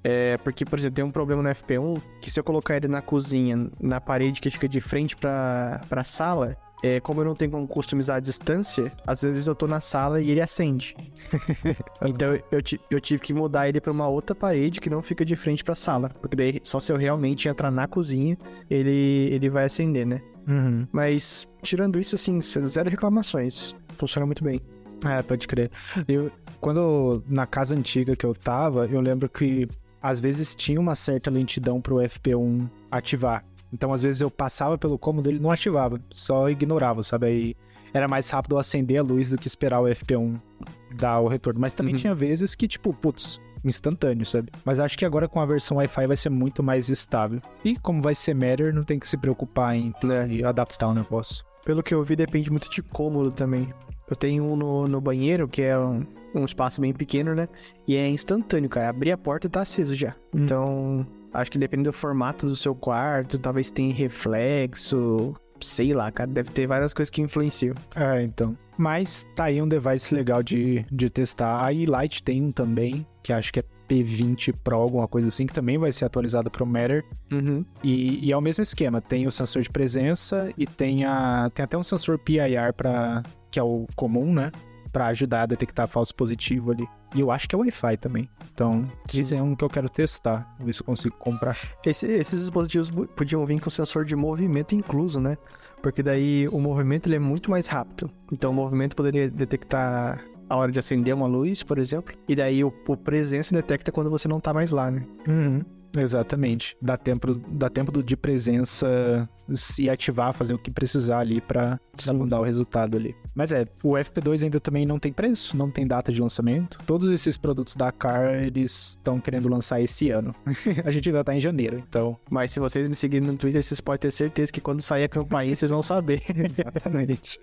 B: é, porque, por exemplo, tem um problema no FP1 que se eu colocar ele na cozinha, na parede que fica de frente pra, pra sala, é, como eu não tenho como customizar a distância, às vezes eu tô na sala e ele acende. então eu, eu, tive que mudar ele pra uma outra parede que não fica de frente pra sala. Porque daí só se eu realmente entrar na cozinha, ele, ele vai acender, né?
A: Uhum.
B: Mas, tirando isso, assim, zero reclamações. Funciona muito bem.
A: É, pode crer. Eu, quando na casa antiga que eu tava, eu lembro que às vezes tinha uma certa lentidão pro FP1 ativar. Então, às vezes eu passava pelo cômodo, ele não ativava, só ignorava, sabe? Aí era mais rápido acender a luz do que esperar o FP1 dar o retorno. Mas também uhum. tinha vezes que, tipo, putz, instantâneo, sabe? Mas acho que agora com a versão Wi-Fi vai ser muito mais estável. E como vai ser Matter, não tem que se preocupar em né, adaptar o negócio.
B: Pelo que eu vi, depende muito de cômodo também. Eu tenho um no, no banheiro, que é um, um espaço bem pequeno, né? E é instantâneo, cara. Abrir a porta e tá aceso já. Hum. Então, acho que dependendo do formato do seu quarto, talvez tenha reflexo, sei lá, cara. Deve ter várias coisas que influenciam.
A: É, então. Mas tá aí um device legal de, de testar. A E-Light tem um também, que acho que é P20 Pro, alguma coisa assim, que também vai ser atualizado para o Matter.
B: Uhum.
A: E, e, é o mesmo esquema. Tem o sensor de presença e tem, a, tem até um sensor PIR para que é o comum, né? Para ajudar a detectar falso positivo ali. E eu acho que é Wi-Fi também. Então, esse é um que eu quero testar, ver se eu consigo comprar.
B: Esse, esses dispositivos podiam vir com sensor de movimento incluso, né? Porque daí o movimento ele é muito mais rápido. Então, o movimento poderia detectar a hora de acender uma luz, por exemplo. E daí o, o presença detecta quando você não tá mais lá, né?
A: Uhum. Exatamente. Dá tempo, dá tempo de presença se ativar, fazer o que precisar ali para mudar o resultado ali. Mas é, o FP2 ainda também não tem preço, não tem data de lançamento. Todos esses produtos da Car, eles estão querendo lançar esse ano. a gente ainda tá em janeiro, então.
B: Mas se vocês me seguirem no Twitter, vocês podem ter certeza que quando sair a campainha, vocês vão saber.
A: Exatamente.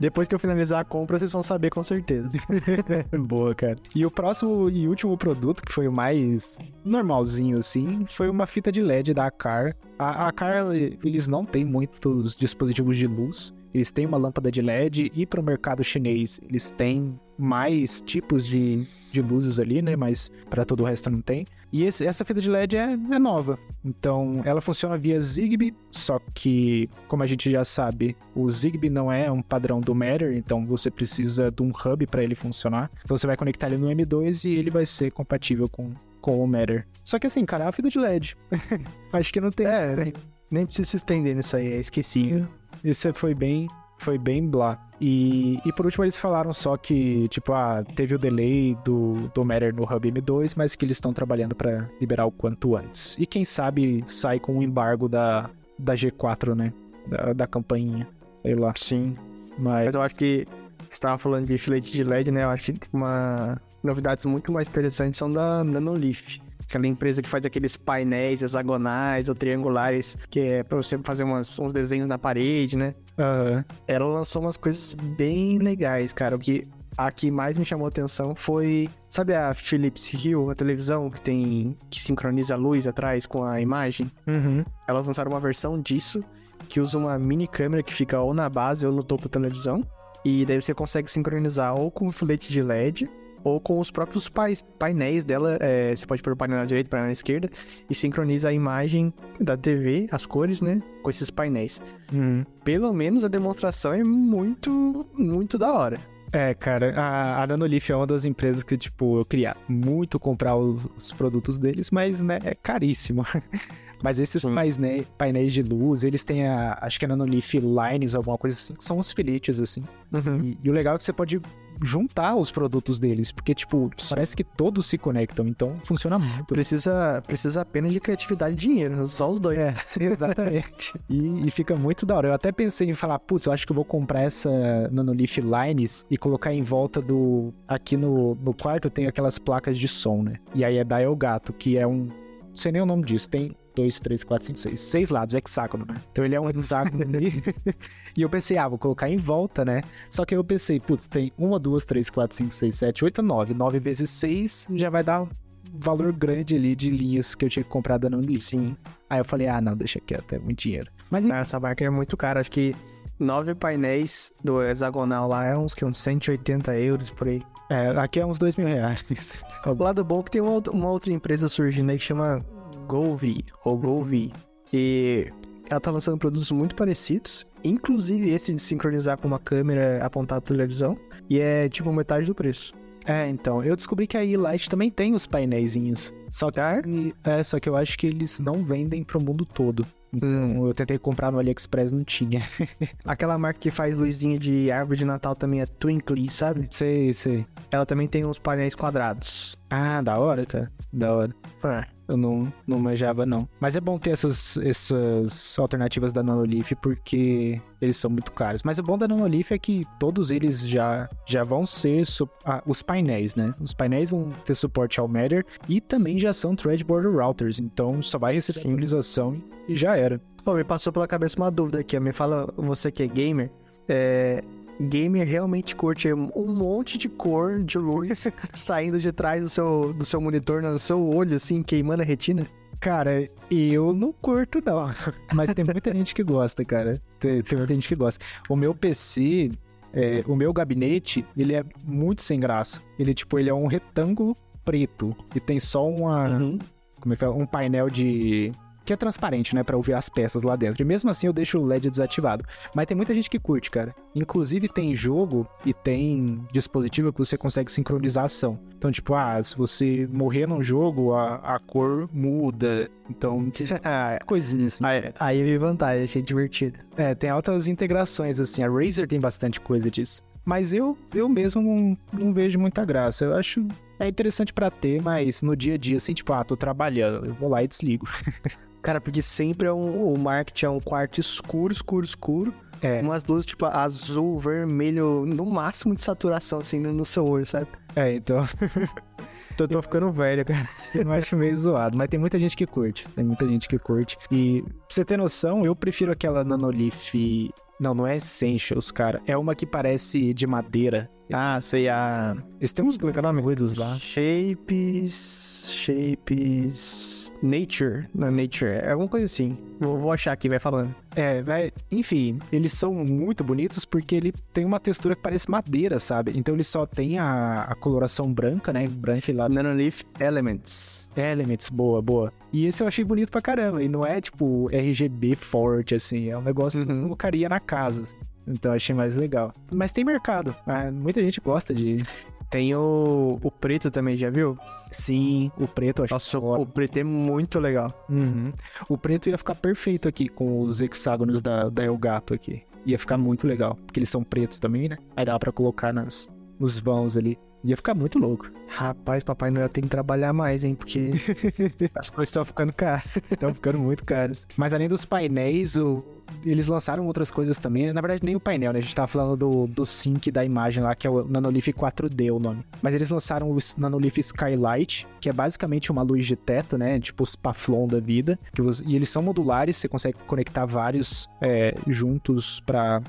B: Depois que eu finalizar a compra, vocês vão saber com certeza.
A: Boa, cara. E o próximo e último produto, que foi o mais normalzinho legalzinho, assim, foi uma fita de LED da Acar. A Acar, eles não têm muitos dispositivos de luz, eles têm uma lâmpada de LED e para o mercado chinês eles têm mais tipos de, de luzes ali, né? Mas para todo o resto não tem. E esse, essa fita de LED é, é, nova. Então ela funciona via Zigbee, só que, como a gente já sabe, o Zigbee não é um padrão do Matter, então você precisa de um hub para ele funcionar. Então você vai conectar ele no M2 e ele vai ser compatível com, com o Matter. Só que assim, cara, é uma fita de LED. Acho que não tem.
B: É, nem precisa se estender nisso aí, é esqueci.
A: Isso foi bem, foi bem blá. E, e por último eles falaram só que, tipo, ah, teve o delay do, do Matter no Hub M2, mas que eles estão trabalhando para liberar o quanto antes. E quem sabe sai com o embargo da, da G4, né? Da, da campainha, sei lá.
B: Sim. Mas... mas eu acho que você estava falando de filete de LED, né? Eu acho que uma novidade muito mais interessante são da Nanolith aquela empresa que faz aqueles painéis hexagonais ou triangulares, que é pra você fazer umas, uns desenhos na parede, né?
A: Uhum.
B: Ela lançou umas coisas bem legais, cara. O que a que mais me chamou atenção foi. Sabe a Philips Hue, a televisão que tem. que sincroniza a luz atrás com a imagem?
A: Uhum.
B: Elas lançaram uma versão disso que usa uma mini câmera que fica ou na base ou no topo da televisão. E daí você consegue sincronizar ou com o filete de LED ou com os próprios painéis dela. É, você pode pôr o painel na direita, o painel na esquerda, e sincroniza a imagem da TV, as cores, né? Com esses painéis.
A: Uhum.
B: Pelo menos a demonstração é muito, muito da hora.
A: É, cara, a, a Nanolith é uma das empresas que, tipo, eu queria muito comprar os, os produtos deles, mas, né, é caríssimo. Mas esses painéis, painéis de luz, eles têm a, acho que é Nanolith Lines, alguma coisa assim, que são os filetes, assim.
B: Uhum.
A: E, e, o legal é que você pode juntar os produtos deles, porque, tipo, Sim. parece que todos se conectam, então funciona muito.
B: Precisa, precisa apenas de criatividade e dinheiro, só os dois.
A: É, exatamente. e, e, fica muito da hora. Eu até pensei em falar, putz, eu acho que eu vou comprar essa Nanolith Lines e colocar em volta do... Aqui no, no quarto tem aquelas placas de som, né? E aí é da Elgato, que é um... Não sei nem o nome disso, tem 2, 3, 4, 5, 6. Seis lados, hexágono, né? Então ele é um hexágono ali. e eu pensei, ah, vou colocar em volta, né? Só que aí eu pensei, putz, tem 1, 2, 3, 4, 5, 6, 7, 8, 9. 9 vezes 6 já vai dar um valor grande ali de linhas que eu tinha que comprar da Nanli.
B: Sim.
A: Aí eu falei, ah, não, deixa quieto, é muito dinheiro.
B: Mas essa marca é muito cara, acho que nove painéis do hexagonal lá é uns, que, uns 180 euros por aí.
A: É, aqui é uns 2 mil reais.
B: O lado bom é que tem uma, uma outra empresa surgindo aí que chama Golvi, ou Golvi. E ela tá lançando produtos muito parecidos, inclusive esse de sincronizar com uma câmera apontada à televisão, e é tipo metade do preço.
A: É, então, eu descobri que a E-Light também tem os painéisinhos. Só que,
B: ah,
A: é? é, só que eu acho que eles não vendem pro mundo todo. Então, hum. eu tentei comprar no AliExpress, não tinha.
B: Aquela marca que faz luzinha de árvore de Natal também é Twinkly, sabe?
A: Sei, sei.
B: Ela também tem uns painéis quadrados.
A: Ah, da hora, cara. Da hora.
B: É.
A: Eu não, não manjava, não. Mas é bom ter essas, essas alternativas da Nanolith, porque eles são muito caros. Mas o bom da Nanolith é que todos eles já, já vão ser ah, os painéis, né? Os painéis vão ter suporte ao Matter e também já são Threadborder Routers, então só vai receber atualização e já era.
B: Pô, me passou pela cabeça uma dúvida aqui. Me fala, você que é gamer, é, gamer realmente curte um monte de cor de luz saindo de trás do seu, do seu monitor, no seu olho, assim, queimando a retina?
A: Cara, eu não curto, não. Mas tem muita gente que gosta, cara. Tem, tem muita gente que gosta. O meu PC, é, o meu gabinete, ele é muito sem graça. Ele, tipo, ele é um retângulo preto e tem só uma... Uhum. Como é que fala? Um painel de que é transparente, né, para ouvir as peças lá dentro. E mesmo assim eu deixo o LED desativado. Mas tem muita gente que curte, cara. Inclusive tem jogo e tem dispositivo que você consegue sincronizar a ação. Então, tipo, ah, se você morrer num jogo, a, a cor muda. Então, coisinhas assim.
B: Aí, aí vi vantagem, achei divertido.
A: É, tem altas integrações, assim. A Razer tem bastante coisa disso. Mas eu, eu mesmo não, não vejo muita graça. Eu acho é interessante para ter, mas no dia a dia, assim, tipo, ah, tô trabalhando, eu vou lá e desligo.
B: Cara, porque sempre é um, o marketing é um quarto escuro, escuro, escuro.
A: É.
B: Umas luzes, tipo, azul, vermelho, no máximo de saturação, assim, no, seu olho, sabe?
A: É, então.
B: tô, tô ficando velho, cara.
A: Eu acho meio zoado, mas tem muita gente que curte. Tem muita gente que curte. E, pra você ter noção, eu prefiro aquela Nanolith. Não, não é Essentials, cara. É uma que parece de madeira.
B: Ah, sei, a.
A: Eles têm uns, como é que é o nome? Ruídos lá.
B: Shapes. Shapes. Nature, é Nature, é alguma coisa assim. Vou, vou achar aqui, vai falando.
A: É, vai, enfim, eles são muito bonitos porque ele tem uma textura que parece madeira, sabe? Então ele só tem a, a coloração branca, né? Branca e lá.
B: Nanoleaf Elements.
A: Elements, boa, boa. E esse eu achei bonito pra caramba. E não é tipo RGB forte, assim. É um negócio uhum. que eu uhum. colocaria na casa. Assim. Então eu achei mais legal. Mas tem mercado. Ah, muita gente gosta de,
B: tem o, o preto também, já viu?
A: Sim, o preto acho
B: Nossa, o preto é muito legal.
A: Uhum. O preto ia ficar perfeito aqui com os hexágonos da, da Elgato aqui. Ia ficar muito legal, porque eles são pretos também, né? Aí dá para colocar nas, nos vãos ali. Ia ficar muito louco.
B: Rapaz, Papai Noel tem que trabalhar mais, hein? Porque as coisas estão ficando caras.
A: Estão ficando muito caras. Mas além dos painéis, o... eles lançaram outras coisas também. Né? Na verdade, nem o painel, né? A gente tava falando do, do sync da imagem lá, que é o Nanolith 4D o nome. Mas eles lançaram o Nanolith Skylight, que é basicamente uma luz de teto, né? Tipo os Paflon da vida. Que você... E eles são modulares, você consegue conectar vários é, juntos para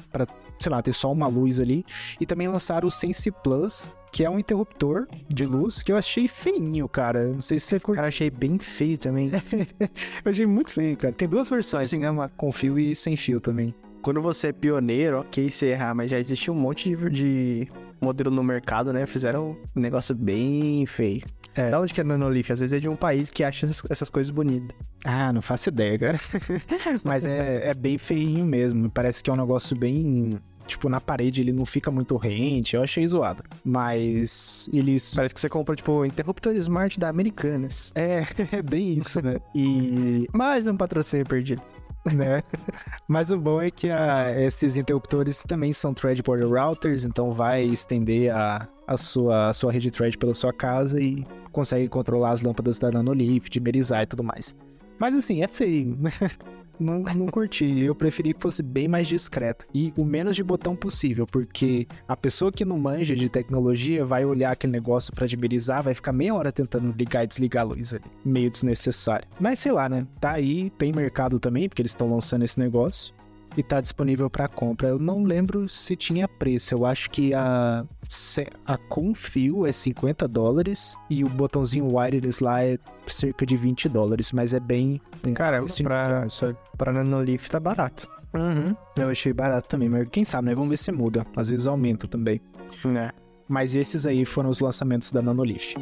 A: sei lá, ter só uma luz ali. E também lançaram o Sense Plus, que é um interruptor de luz que eu achei feinho, cara. Não sei se você curte.
B: Cara, achei bem feio também.
A: eu achei muito feio, cara. Tem duas versões, tem uma com fio e sem fio também.
B: Quando você é pioneiro, ok, você errar, mas já existe um monte de, de modelo no mercado, né? Fizeram um negócio bem feio. É. Da onde que é Nanolith? Às vezes é de um país que acha essas, essas coisas bonitas.
A: Ah, não faço ideia, cara. Mas é, é bem feinho mesmo. Parece que é um negócio bem tipo, na parede ele não fica muito rente, eu achei zoado. Mas eles.
B: Parece que você compra, tipo, interruptor smart da Americanas.
A: É, é bem isso, né?
B: E mais um patrocínio perdido.
A: Né? Mas o bom é que a, esses interruptores também são thread border routers, então vai estender a, a, sua, a sua rede thread pela sua casa e consegue controlar as lâmpadas da Nanolith, dimerizar e tudo mais. Mas assim, é feio. não, não curti. Eu preferi que fosse bem mais discreto. E o menos de botão possível, porque a pessoa que não manja de tecnologia vai olhar aquele negócio para dimerizar, vai ficar meia hora tentando ligar e desligar a luz ali. Meio desnecessário. Mas sei lá, né? Tá aí, tem mercado também, porque eles estão lançando esse negócio e tá disponível para compra. Eu não lembro se tinha preço. Eu acho que a a com fio é 50 dólares e o botãozinho wireless lá é cerca de 20 dólares, mas é bem.
B: Cara, assim, pra, pra Nanolith tá barato.
A: Uhum. Eu achei barato também, mas quem sabe, né? Vamos ver se muda. Às vezes aumenta também.
B: Né?
A: Mas esses aí foram os lançamentos da Nanolith.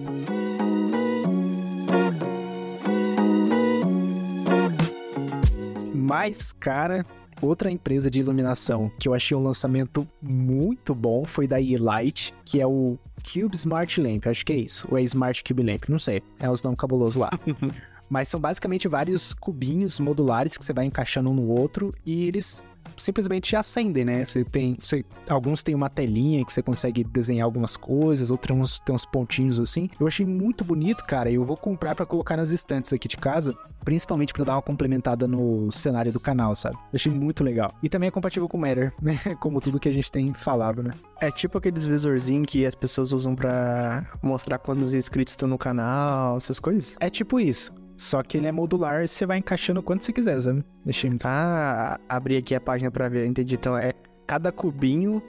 A: Mais cara, Outra empresa de iluminação que eu achei um lançamento muito bom foi da E-Light, que é o Cube Smart Lamp, acho que é isso. Ou é Smart Cube Lamp, não sei. É os nomes cabulosos lá. Mas são basicamente vários cubinhos modulares que você vai encaixando um no outro e eles simplesmente acendem, né? Você tem, você, alguns têm uma telinha que você consegue desenhar algumas coisas, outros tem uns pontinhos assim. Eu achei muito bonito, cara, e eu vou comprar para colocar nas estantes aqui de casa, principalmente para dar uma complementada no cenário do canal, sabe? Eu achei muito legal. E também é compatível com o Matter, né? Como tudo que a gente tem falado, né?
B: É tipo aqueles visorzinhos que as pessoas usam para mostrar quantos inscritos estão no canal, essas coisas.
A: É tipo isso. Só que ele é modular, você vai encaixando quanto você quiser, sabe?
B: Deixa eu... Ah, abri aqui a página pra ver, entendi. Então, é cada cubinho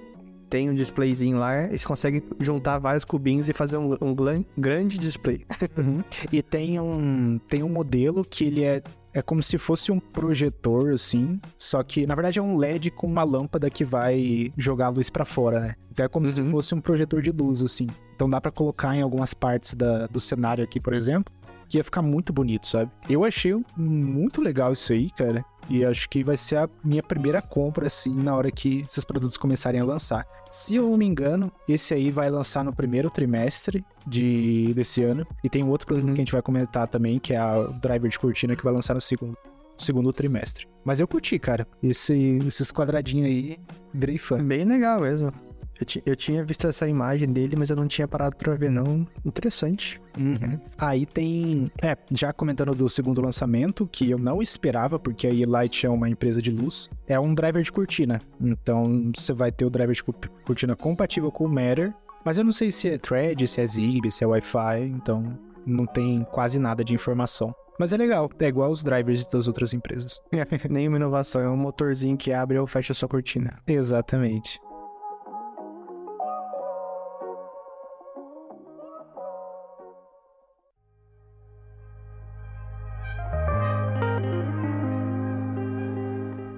B: tem um displayzinho lá, e você consegue juntar vários cubinhos e fazer um, um grande display.
A: Uhum. E tem um, tem um modelo que ele é é como se fosse um projetor, assim, só que na verdade é um LED com uma lâmpada que vai jogar a luz para fora, né? Então é como uhum. se fosse um projetor de luz, assim. Então dá para colocar em algumas partes da, do cenário aqui, por exemplo que ia ficar muito bonito, sabe? Eu achei muito legal isso aí, cara. E acho que vai ser a minha primeira compra, assim, na hora que esses produtos começarem a lançar. Se eu não me engano, esse aí vai lançar no primeiro trimestre de, desse ano. E tem um outro produto uhum. que a gente vai comentar também, que é o driver de cortina, que vai lançar no segundo, segundo trimestre. Mas eu curti, cara. Esse, esses quadradinhos aí, virei fã.
B: Bem legal mesmo. Eu, eu, tinha visto essa imagem dele, mas eu não tinha parado pra ver, não. Interessante.
A: Uhum. Aí tem. É, já comentando do segundo lançamento, que eu não esperava, porque a E-Light é uma empresa de luz, é um driver de cortina. Então você vai ter o driver de cortina compatível com o Matter. Mas eu não sei se é Thread, se é Zigbee, se é Wi-Fi, então não tem quase nada de informação. Mas é legal, é igual os drivers das outras empresas.
B: É, nenhuma inovação, é um motorzinho que abre ou fecha a sua cortina.
A: Exatamente.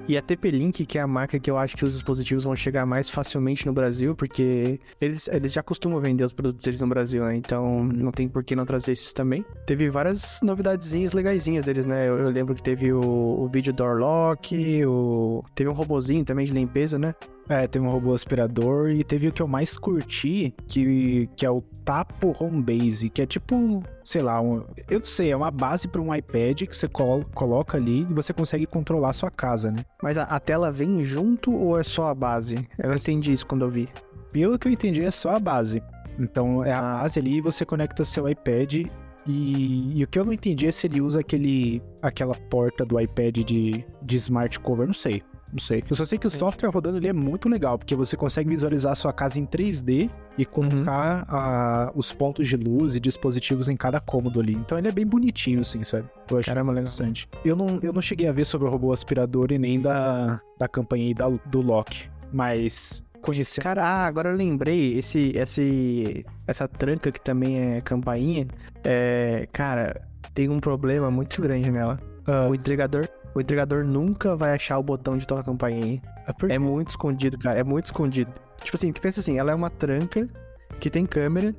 B: E a TP-Link, que é a marca que eu acho que os dispositivos vão chegar mais facilmente no Brasil, porque eles, eles já costumam vender os produtos deles no Brasil, né? Então não tem por que não trazer esses também. Teve várias novidadezinhas legaisinhas deles, né? Eu, eu lembro que teve o, o vídeo door lock, o... teve um robozinho também de limpeza, né?
A: É, tem um robô aspirador e teve o que eu mais curti, que, que é o Tapo Home Base, que é tipo, sei lá, um, eu não sei, é uma base para um iPad que você col coloca ali e você consegue controlar a sua casa, né?
B: Mas a, a tela vem junto ou é só a base? Eu não entendi isso quando eu vi.
A: Pelo que eu entendi, é só a base. Então é a base ali e você conecta seu iPad e, e, o que eu não entendi é se ele usa aquele, aquela porta do iPad de, de smart cover, não sei. Não sei. Eu só sei que o software rodando ali é muito legal, porque você consegue visualizar a sua casa em 3D e colocar uhum. a, os pontos de luz e dispositivos em cada cômodo ali. Então ele é bem bonitinho, assim, sabe?
B: Eu acho Caramba, interessante.
A: Eu não, eu não cheguei a ver sobre o robô aspirador e nem da, da campanha aí da, do Loki, mas conhecer.
B: Cara, ah, agora eu lembrei, esse, esse, essa tranca que também é campainha, é, cara, tem um problema muito grande nela. Uh, o entregador o entregador nunca vai achar o botão de tocar campainha. É, é muito escondido, cara. É muito escondido. Tipo assim, pensa assim, ela é uma tranca que tem câmera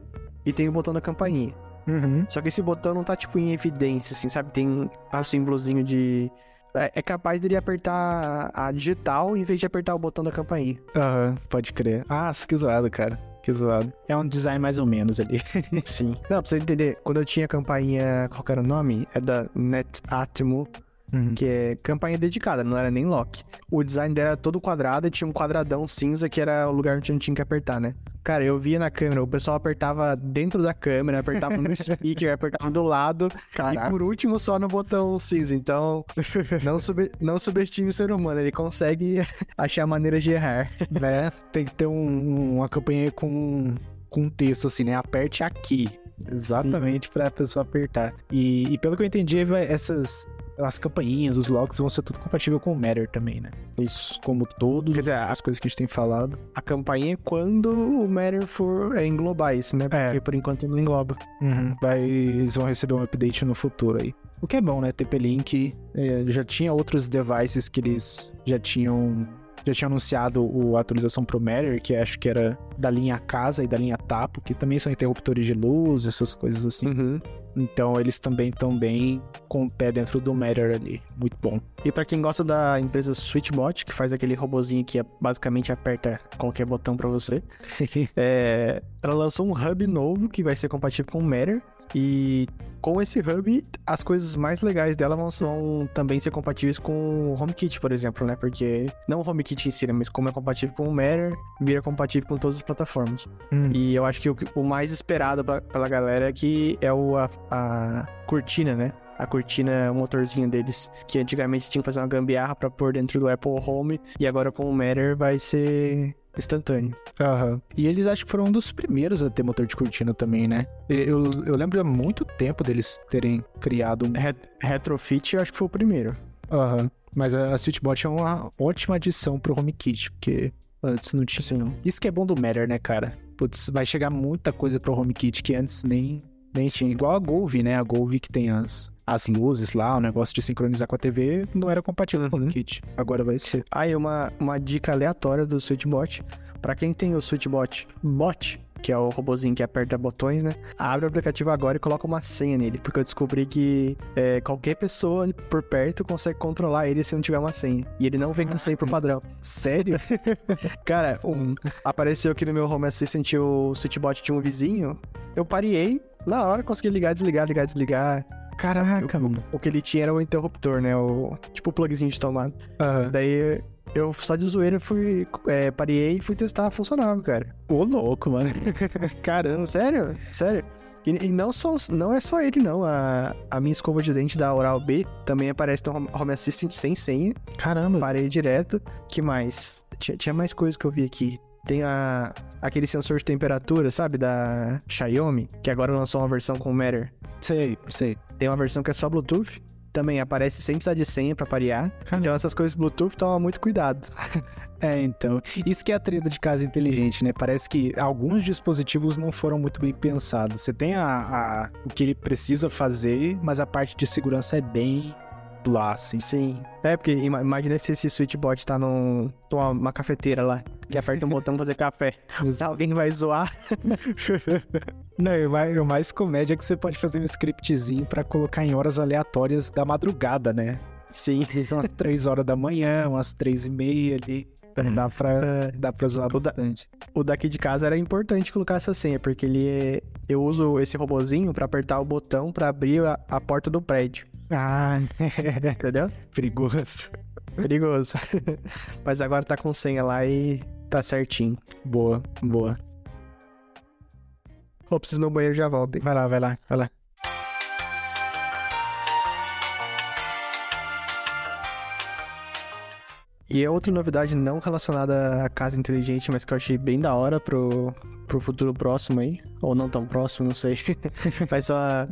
B: e tem o botão da campainha. Uhum. Só que esse botão não tá, tipo, em evidência, assim, sabe? Tem um símbolozinho de... É, é capaz dele apertar a digital em vez de apertar o botão da campainha.
A: Aham, uhum, pode crer. Ah, que zoado, cara. Que zoado. É um design mais ou menos ali.
B: Sim. Não, pra você entender, quando eu tinha a campainha, qual era o nome? É da NetAtmo Uhum. Que é campanha dedicada, não era nem lock. O design dela era todo quadrado e tinha um quadradão cinza que era o lugar onde a gente tinha que apertar, né? Cara, eu via na câmera, o pessoal apertava dentro da câmera, apertava no speaker, apertava do lado. Caraca. E por último, só no botão cinza. Então, não, sub, não subestime o ser humano, ele consegue achar maneiras de errar.
A: Né? Tem que ter um, uma campanha com, com texto assim, né? Aperte aqui. Exatamente para a pessoa apertar. E, e, pelo que eu entendi, essas as campainhas, os logs vão ser tudo compatível com o Matter também, né?
B: Isso.
A: Como todas dizer, as coisas que a gente tem falado.
B: A campainha é quando o Matter for é, englobar isso, né? Porque é. por enquanto não engloba.
A: Uhum. Vai, eles vão receber um update no futuro aí. O que é bom, né? TP-Link é, já tinha outros devices que eles já tinham já tinha anunciado a atualização pro Matter, que acho que era da linha Casa e da linha Tapo, que também são interruptores de luz, essas coisas assim.
B: Uhum.
A: Então eles também estão bem com o pé dentro do Matter ali. Muito bom.
B: E para quem gosta da empresa Switchbot, que faz aquele robozinho que basicamente aperta qualquer botão para você, é, ela lançou um hub novo que vai ser compatível com o Matter. E com esse hub, as coisas mais legais dela vão, vão, também ser compatíveis com o HomeKit, por exemplo, né? Porque não o HomeKit em si, né? mas como é compatível com o Matter, vira compatível com todas as plataformas. Hum. E eu acho que o, o mais esperado pra, pela galera é que é o, a, a cortina, né? a cortina, o motorzinho deles, que antigamente tinha que fazer uma gambiarra para pôr dentro do Apple Home, e agora com o Matter vai ser instantâneo.
A: Aham. E eles acho que foram um dos primeiros a ter motor de cortina também, né? Eu, eu lembro há muito tempo deles terem criado um.
B: Ret retrofit, eu acho que foi o primeiro.
A: Aham. Mas a, a Switchbot é uma ótima adição pro HomeKit, porque antes não tinha. Sim. Isso que é bom do Matter, né, cara? Putz, vai chegar muita coisa pro HomeKit que antes nem tinha. Igual a Golvi, né? A Golvi que tem as, as luzes lá, o negócio de sincronizar com a TV, não era compatível com o kit. Agora vai ser.
B: Aí, ah, uma, uma dica aleatória do Switchbot. Para quem tem o Switchbot Bot, que é o robozinho que aperta botões, né? Abre o aplicativo agora e coloca uma senha nele, porque eu descobri que é, qualquer pessoa por perto consegue controlar ele se não tiver uma senha. E ele não vem com senha por padrão.
A: Sério?
B: Cara, um, apareceu aqui no meu Home Assistant o Switchbot de um vizinho. Eu parei, na hora consegui ligar, desligar, ligar, desligar.
A: Caraca, mano.
B: O que ele tinha era o interruptor, né? O, tipo o plugzinho de tomada.
A: Uhum.
B: Daí eu só de zoeira fui. É, parei e fui testar, funcionava, cara.
A: Ô, louco, mano.
B: Caramba, sério? Sério. E, e, não, só, não é só ele, não. A, a minha escova de dente da Oral B também aparece no Home Assistant sem senha.
A: Caramba.
B: Parei direto. que mais? Tinha, tinha mais coisas que eu vi aqui. Tem a, aquele sensor de temperatura, sabe? Da Xiaomi, que agora lançou uma versão com Matter.
A: Sei, sei.
B: Tem uma versão que é só Bluetooth. Também aparece sem precisar de senha para parear. Caramba. Então essas coisas Bluetooth toma muito cuidado.
A: é, então. Isso que é a treta de casa inteligente, né? Parece que alguns dispositivos não foram muito bem pensados. Você tem a, a, o que ele precisa fazer, mas a parte de segurança é bem lá, assim.
B: Sim. É, porque ima- imagina se esse switchbot tá num, numa uma cafeteira lá, que aperta um botão pra fazer café. Alguém vai zoar.
A: Não, e o mais, o mais comédia é que você pode fazer um scriptzinho pra colocar em horas aleatórias da madrugada, né?
B: Sim.
A: São umas 3 horas da manhã, umas 3 e meia ali. Dá pra,
B: É,
A: dá pra zoar
B: O da-
A: bastante.
B: o daqui de casa era importante colocar essa senha, porque ele é... Eu uso esse robozinho pra apertar o botão pra abrir a, a porta do prédio.
A: Ah,
B: Entendeu?
A: perigoso.
B: Perigoso. Mas agora tá com senha lá e tá certinho.
A: Boa, boa.
B: Vou preciso no banheiro já volto.
A: Vai lá, vai lá, vai lá.
B: E é outra novidade não relacionada à casa inteligente, mas que eu achei bem da hora pro, pro futuro próximo aí. Ou não tão próximo, não sei. mas só a-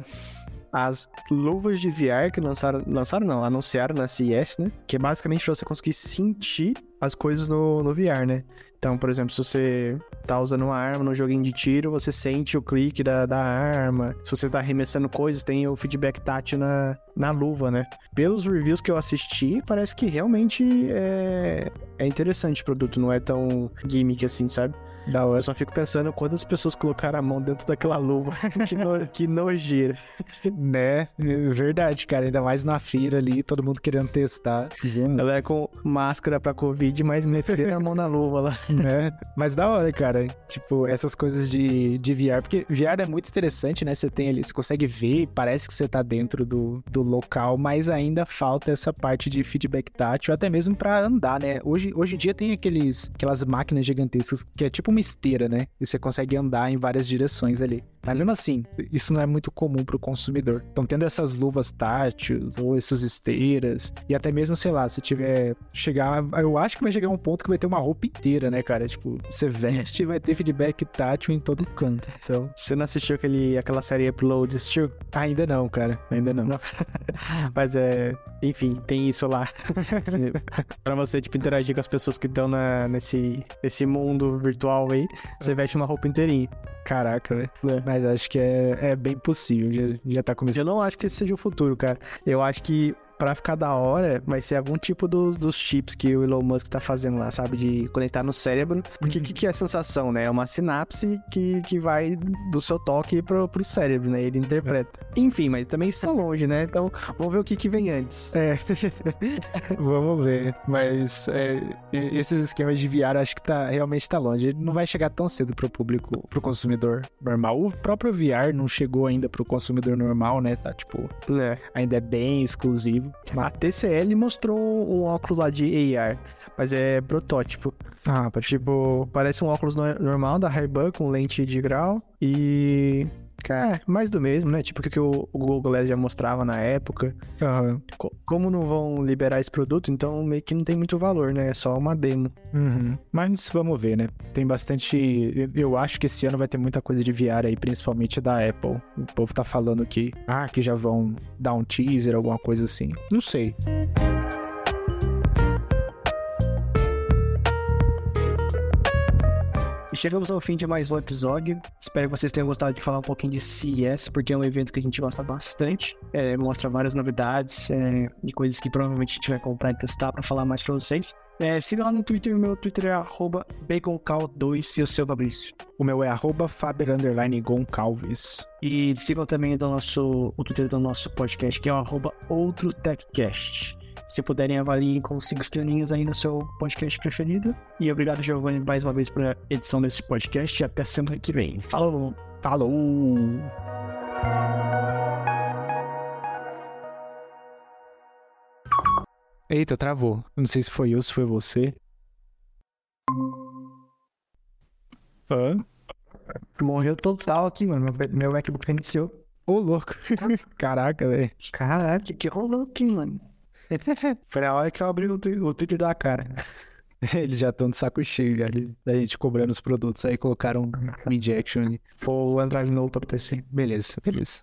B: as luvas de VR que lançaram. Lançaram não, anunciaram na CES, né? Que é basicamente pra você conseguir sentir as coisas no, no VR, né? Então, por exemplo, se você tá usando uma arma no joguinho de tiro, você sente o clique da, da arma. Se você tá arremessando coisas, tem o feedback tátil na, na luva, né? Pelos reviews que eu assisti, parece que realmente é, é interessante o produto, não é tão gimmick assim, sabe?
A: Da hora.
B: Eu só fico pensando quantas pessoas colocaram a mão dentro daquela luva. que, no, que nojeira.
A: Né? Verdade, cara. Ainda mais na feira ali, todo mundo querendo testar.
B: Galera com máscara pra Covid, mas meteram a mão na luva lá.
A: né? Mas da hora, cara. Tipo, essas coisas de, de VR. Porque VR é muito interessante, né? Você tem ali, você consegue ver, parece que você tá dentro do, do local, mas ainda falta essa parte de feedback tátil, até mesmo pra andar, né? Hoje, hoje em dia tem aqueles, aquelas máquinas gigantescas que é tipo uma esteira, né? E você consegue andar em várias direções ali. Mas mesmo assim, isso não é muito comum pro consumidor. Então, tendo essas luvas táteis ou essas esteiras, e até mesmo, sei lá, se tiver chegar. Eu acho que vai chegar um ponto que vai ter uma roupa inteira, né, cara? Tipo, você veste e vai ter feedback tátil em todo canto. Então,
B: Você não assistiu aquele, aquela série Upload, assistiu?
A: ainda não, cara. Ainda não.
B: Não. Mas é. Enfim, tem isso lá. pra você, tipo, interagir com as pessoas que estão nesse, nesse mundo virtual aí, você veste uma roupa inteirinha.
A: Caraca, velho.
B: É.
A: Mas acho que é, é bem possível. Já, já tá começando.
B: Eu não acho que esse seja o futuro, cara. Eu acho que pra ficar da hora, vai ser algum tipo dos, dos chips que o Elon Musk tá fazendo lá, sabe? De conectar no cérebro. Porque o que, que é a sensação, né? É uma sinapse que, que vai do seu toque pro, pro cérebro, né? Ele interpreta. Enfim, mas também está longe, né? Então, vamos ver o que, que vem antes.
A: É. Vamos ver. Mas é, esses esquemas de VR acho que tá, realmente tá longe. Ele não vai chegar tão cedo pro público, pro consumidor normal. O próprio VR não chegou ainda pro consumidor normal, né? Tá, tipo,
B: Né?
A: ainda é bem exclusivo.
B: A TCL mostrou um óculos lá de AR, mas é protótipo.
A: Ah,
B: Tipo, parece um óculos no- normal da Ray-Ban com lente de grau e... É, mais do mesmo, né? Tipo o que o Google Glass já mostrava na época. Co- Como não vão liberar esse produto, então meio que não tem muito valor, né? É só uma demo.
A: Uhum. Mas vamos ver, né? Tem bastante. Eu acho que esse ano vai ter muita coisa de VR aí, principalmente da Apple. O povo tá falando que. Ah, que já vão dar um teaser, alguma coisa assim. Não sei.
B: E chegamos ao fim de mais um episódio. Espero que vocês tenham gostado de falar um pouquinho de CES, porque é um evento que a gente gosta bastante. É, mostra várias novidades é, e coisas que provavelmente a gente vai comprar e testar para falar mais para vocês. É, siga lá no Twitter, meu Twitter é arroba baconcal2 e o seu Fabrício.
A: O meu é arroba Faber underline Goncalves.
B: E sigam também do nosso, o Twitter do nosso podcast, que é o arroba outro TechCast. Se puderem, avaliem com cinco estrelinhas aí no seu podcast preferido. E obrigado, Giovanni, mais uma vez pela edição desse podcast. E até semana que vem. Falou!
A: Falou! Eita, travou. Eu Não sei se foi eu, se foi você. Hã?
B: Morreu total aqui, mano. Meu, meu MacBook reiniciou.
A: Ô, louco. Caraca, velho.
B: Caraca, que rolou aqui, mano? Foi na hora que eu abri o, twi- o Twitter da cara.
A: Eles já estão de saco cheio ali, da gente cobrando os produtos. Aí colocaram um injection ali.
B: Vou entrar de novo pra acontecer.
A: Beleza, beleza.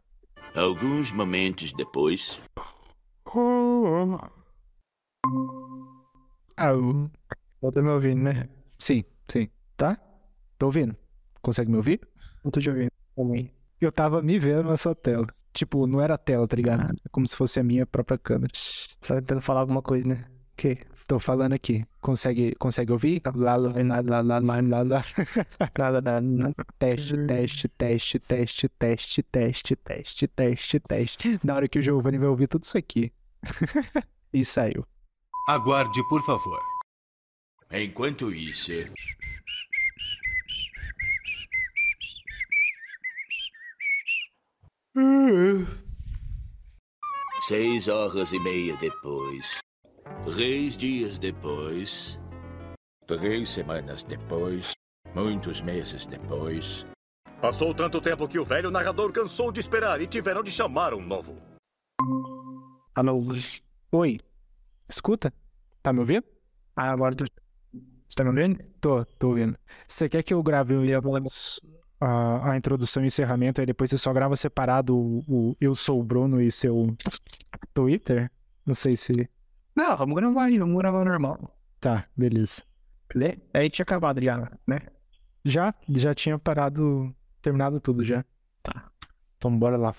C: Alguns momentos depois.
A: Ah, eu-
B: Volta me ouvindo, né?
A: sim, sim.
B: Tá?
A: Tô ouvindo. Consegue me ouvir?
B: Não tô te ouvindo.
A: Eu tava me vendo na sua tela. Tipo, não era a tela, tá ligado? É como se fosse a minha própria câmera.
B: Você tá tentando falar alguma coisa, né? O quê?
A: Tô falando aqui. Consegue, consegue ouvir? Lá, lá, lá, lá, lá, lá, lá, lá.
B: Nada, nada, nada.
A: Teste, teste, teste, teste, teste, teste, teste, teste, teste. Na hora que o Giovanni vai ouvir tudo isso aqui. e saiu.
D: Aguarde, por favor.
C: Enquanto isso. Seis horas e meia depois. Três dias depois. Três semanas depois. Muitos meses depois.
D: Passou tanto tempo que o velho narrador cansou de esperar e tiveram de chamar um novo.
B: Alô?
A: Oi. Escuta? Tá me ouvindo?
B: Ah, agora tu... Você tá me ouvindo?
A: Tô, tô ouvindo. Você quer que eu grave o- a, a introdução e encerramento, aí depois você só grava separado o, o Eu Sou o Bruno e seu Twitter? Não sei se.
B: Não, vamos gravar aí, vamos gravar normal.
A: Tá, beleza.
B: Beleza? Aí tinha acabado já, né?
A: Já, já tinha parado, terminado tudo já.
B: Tá.
A: Então bora lá.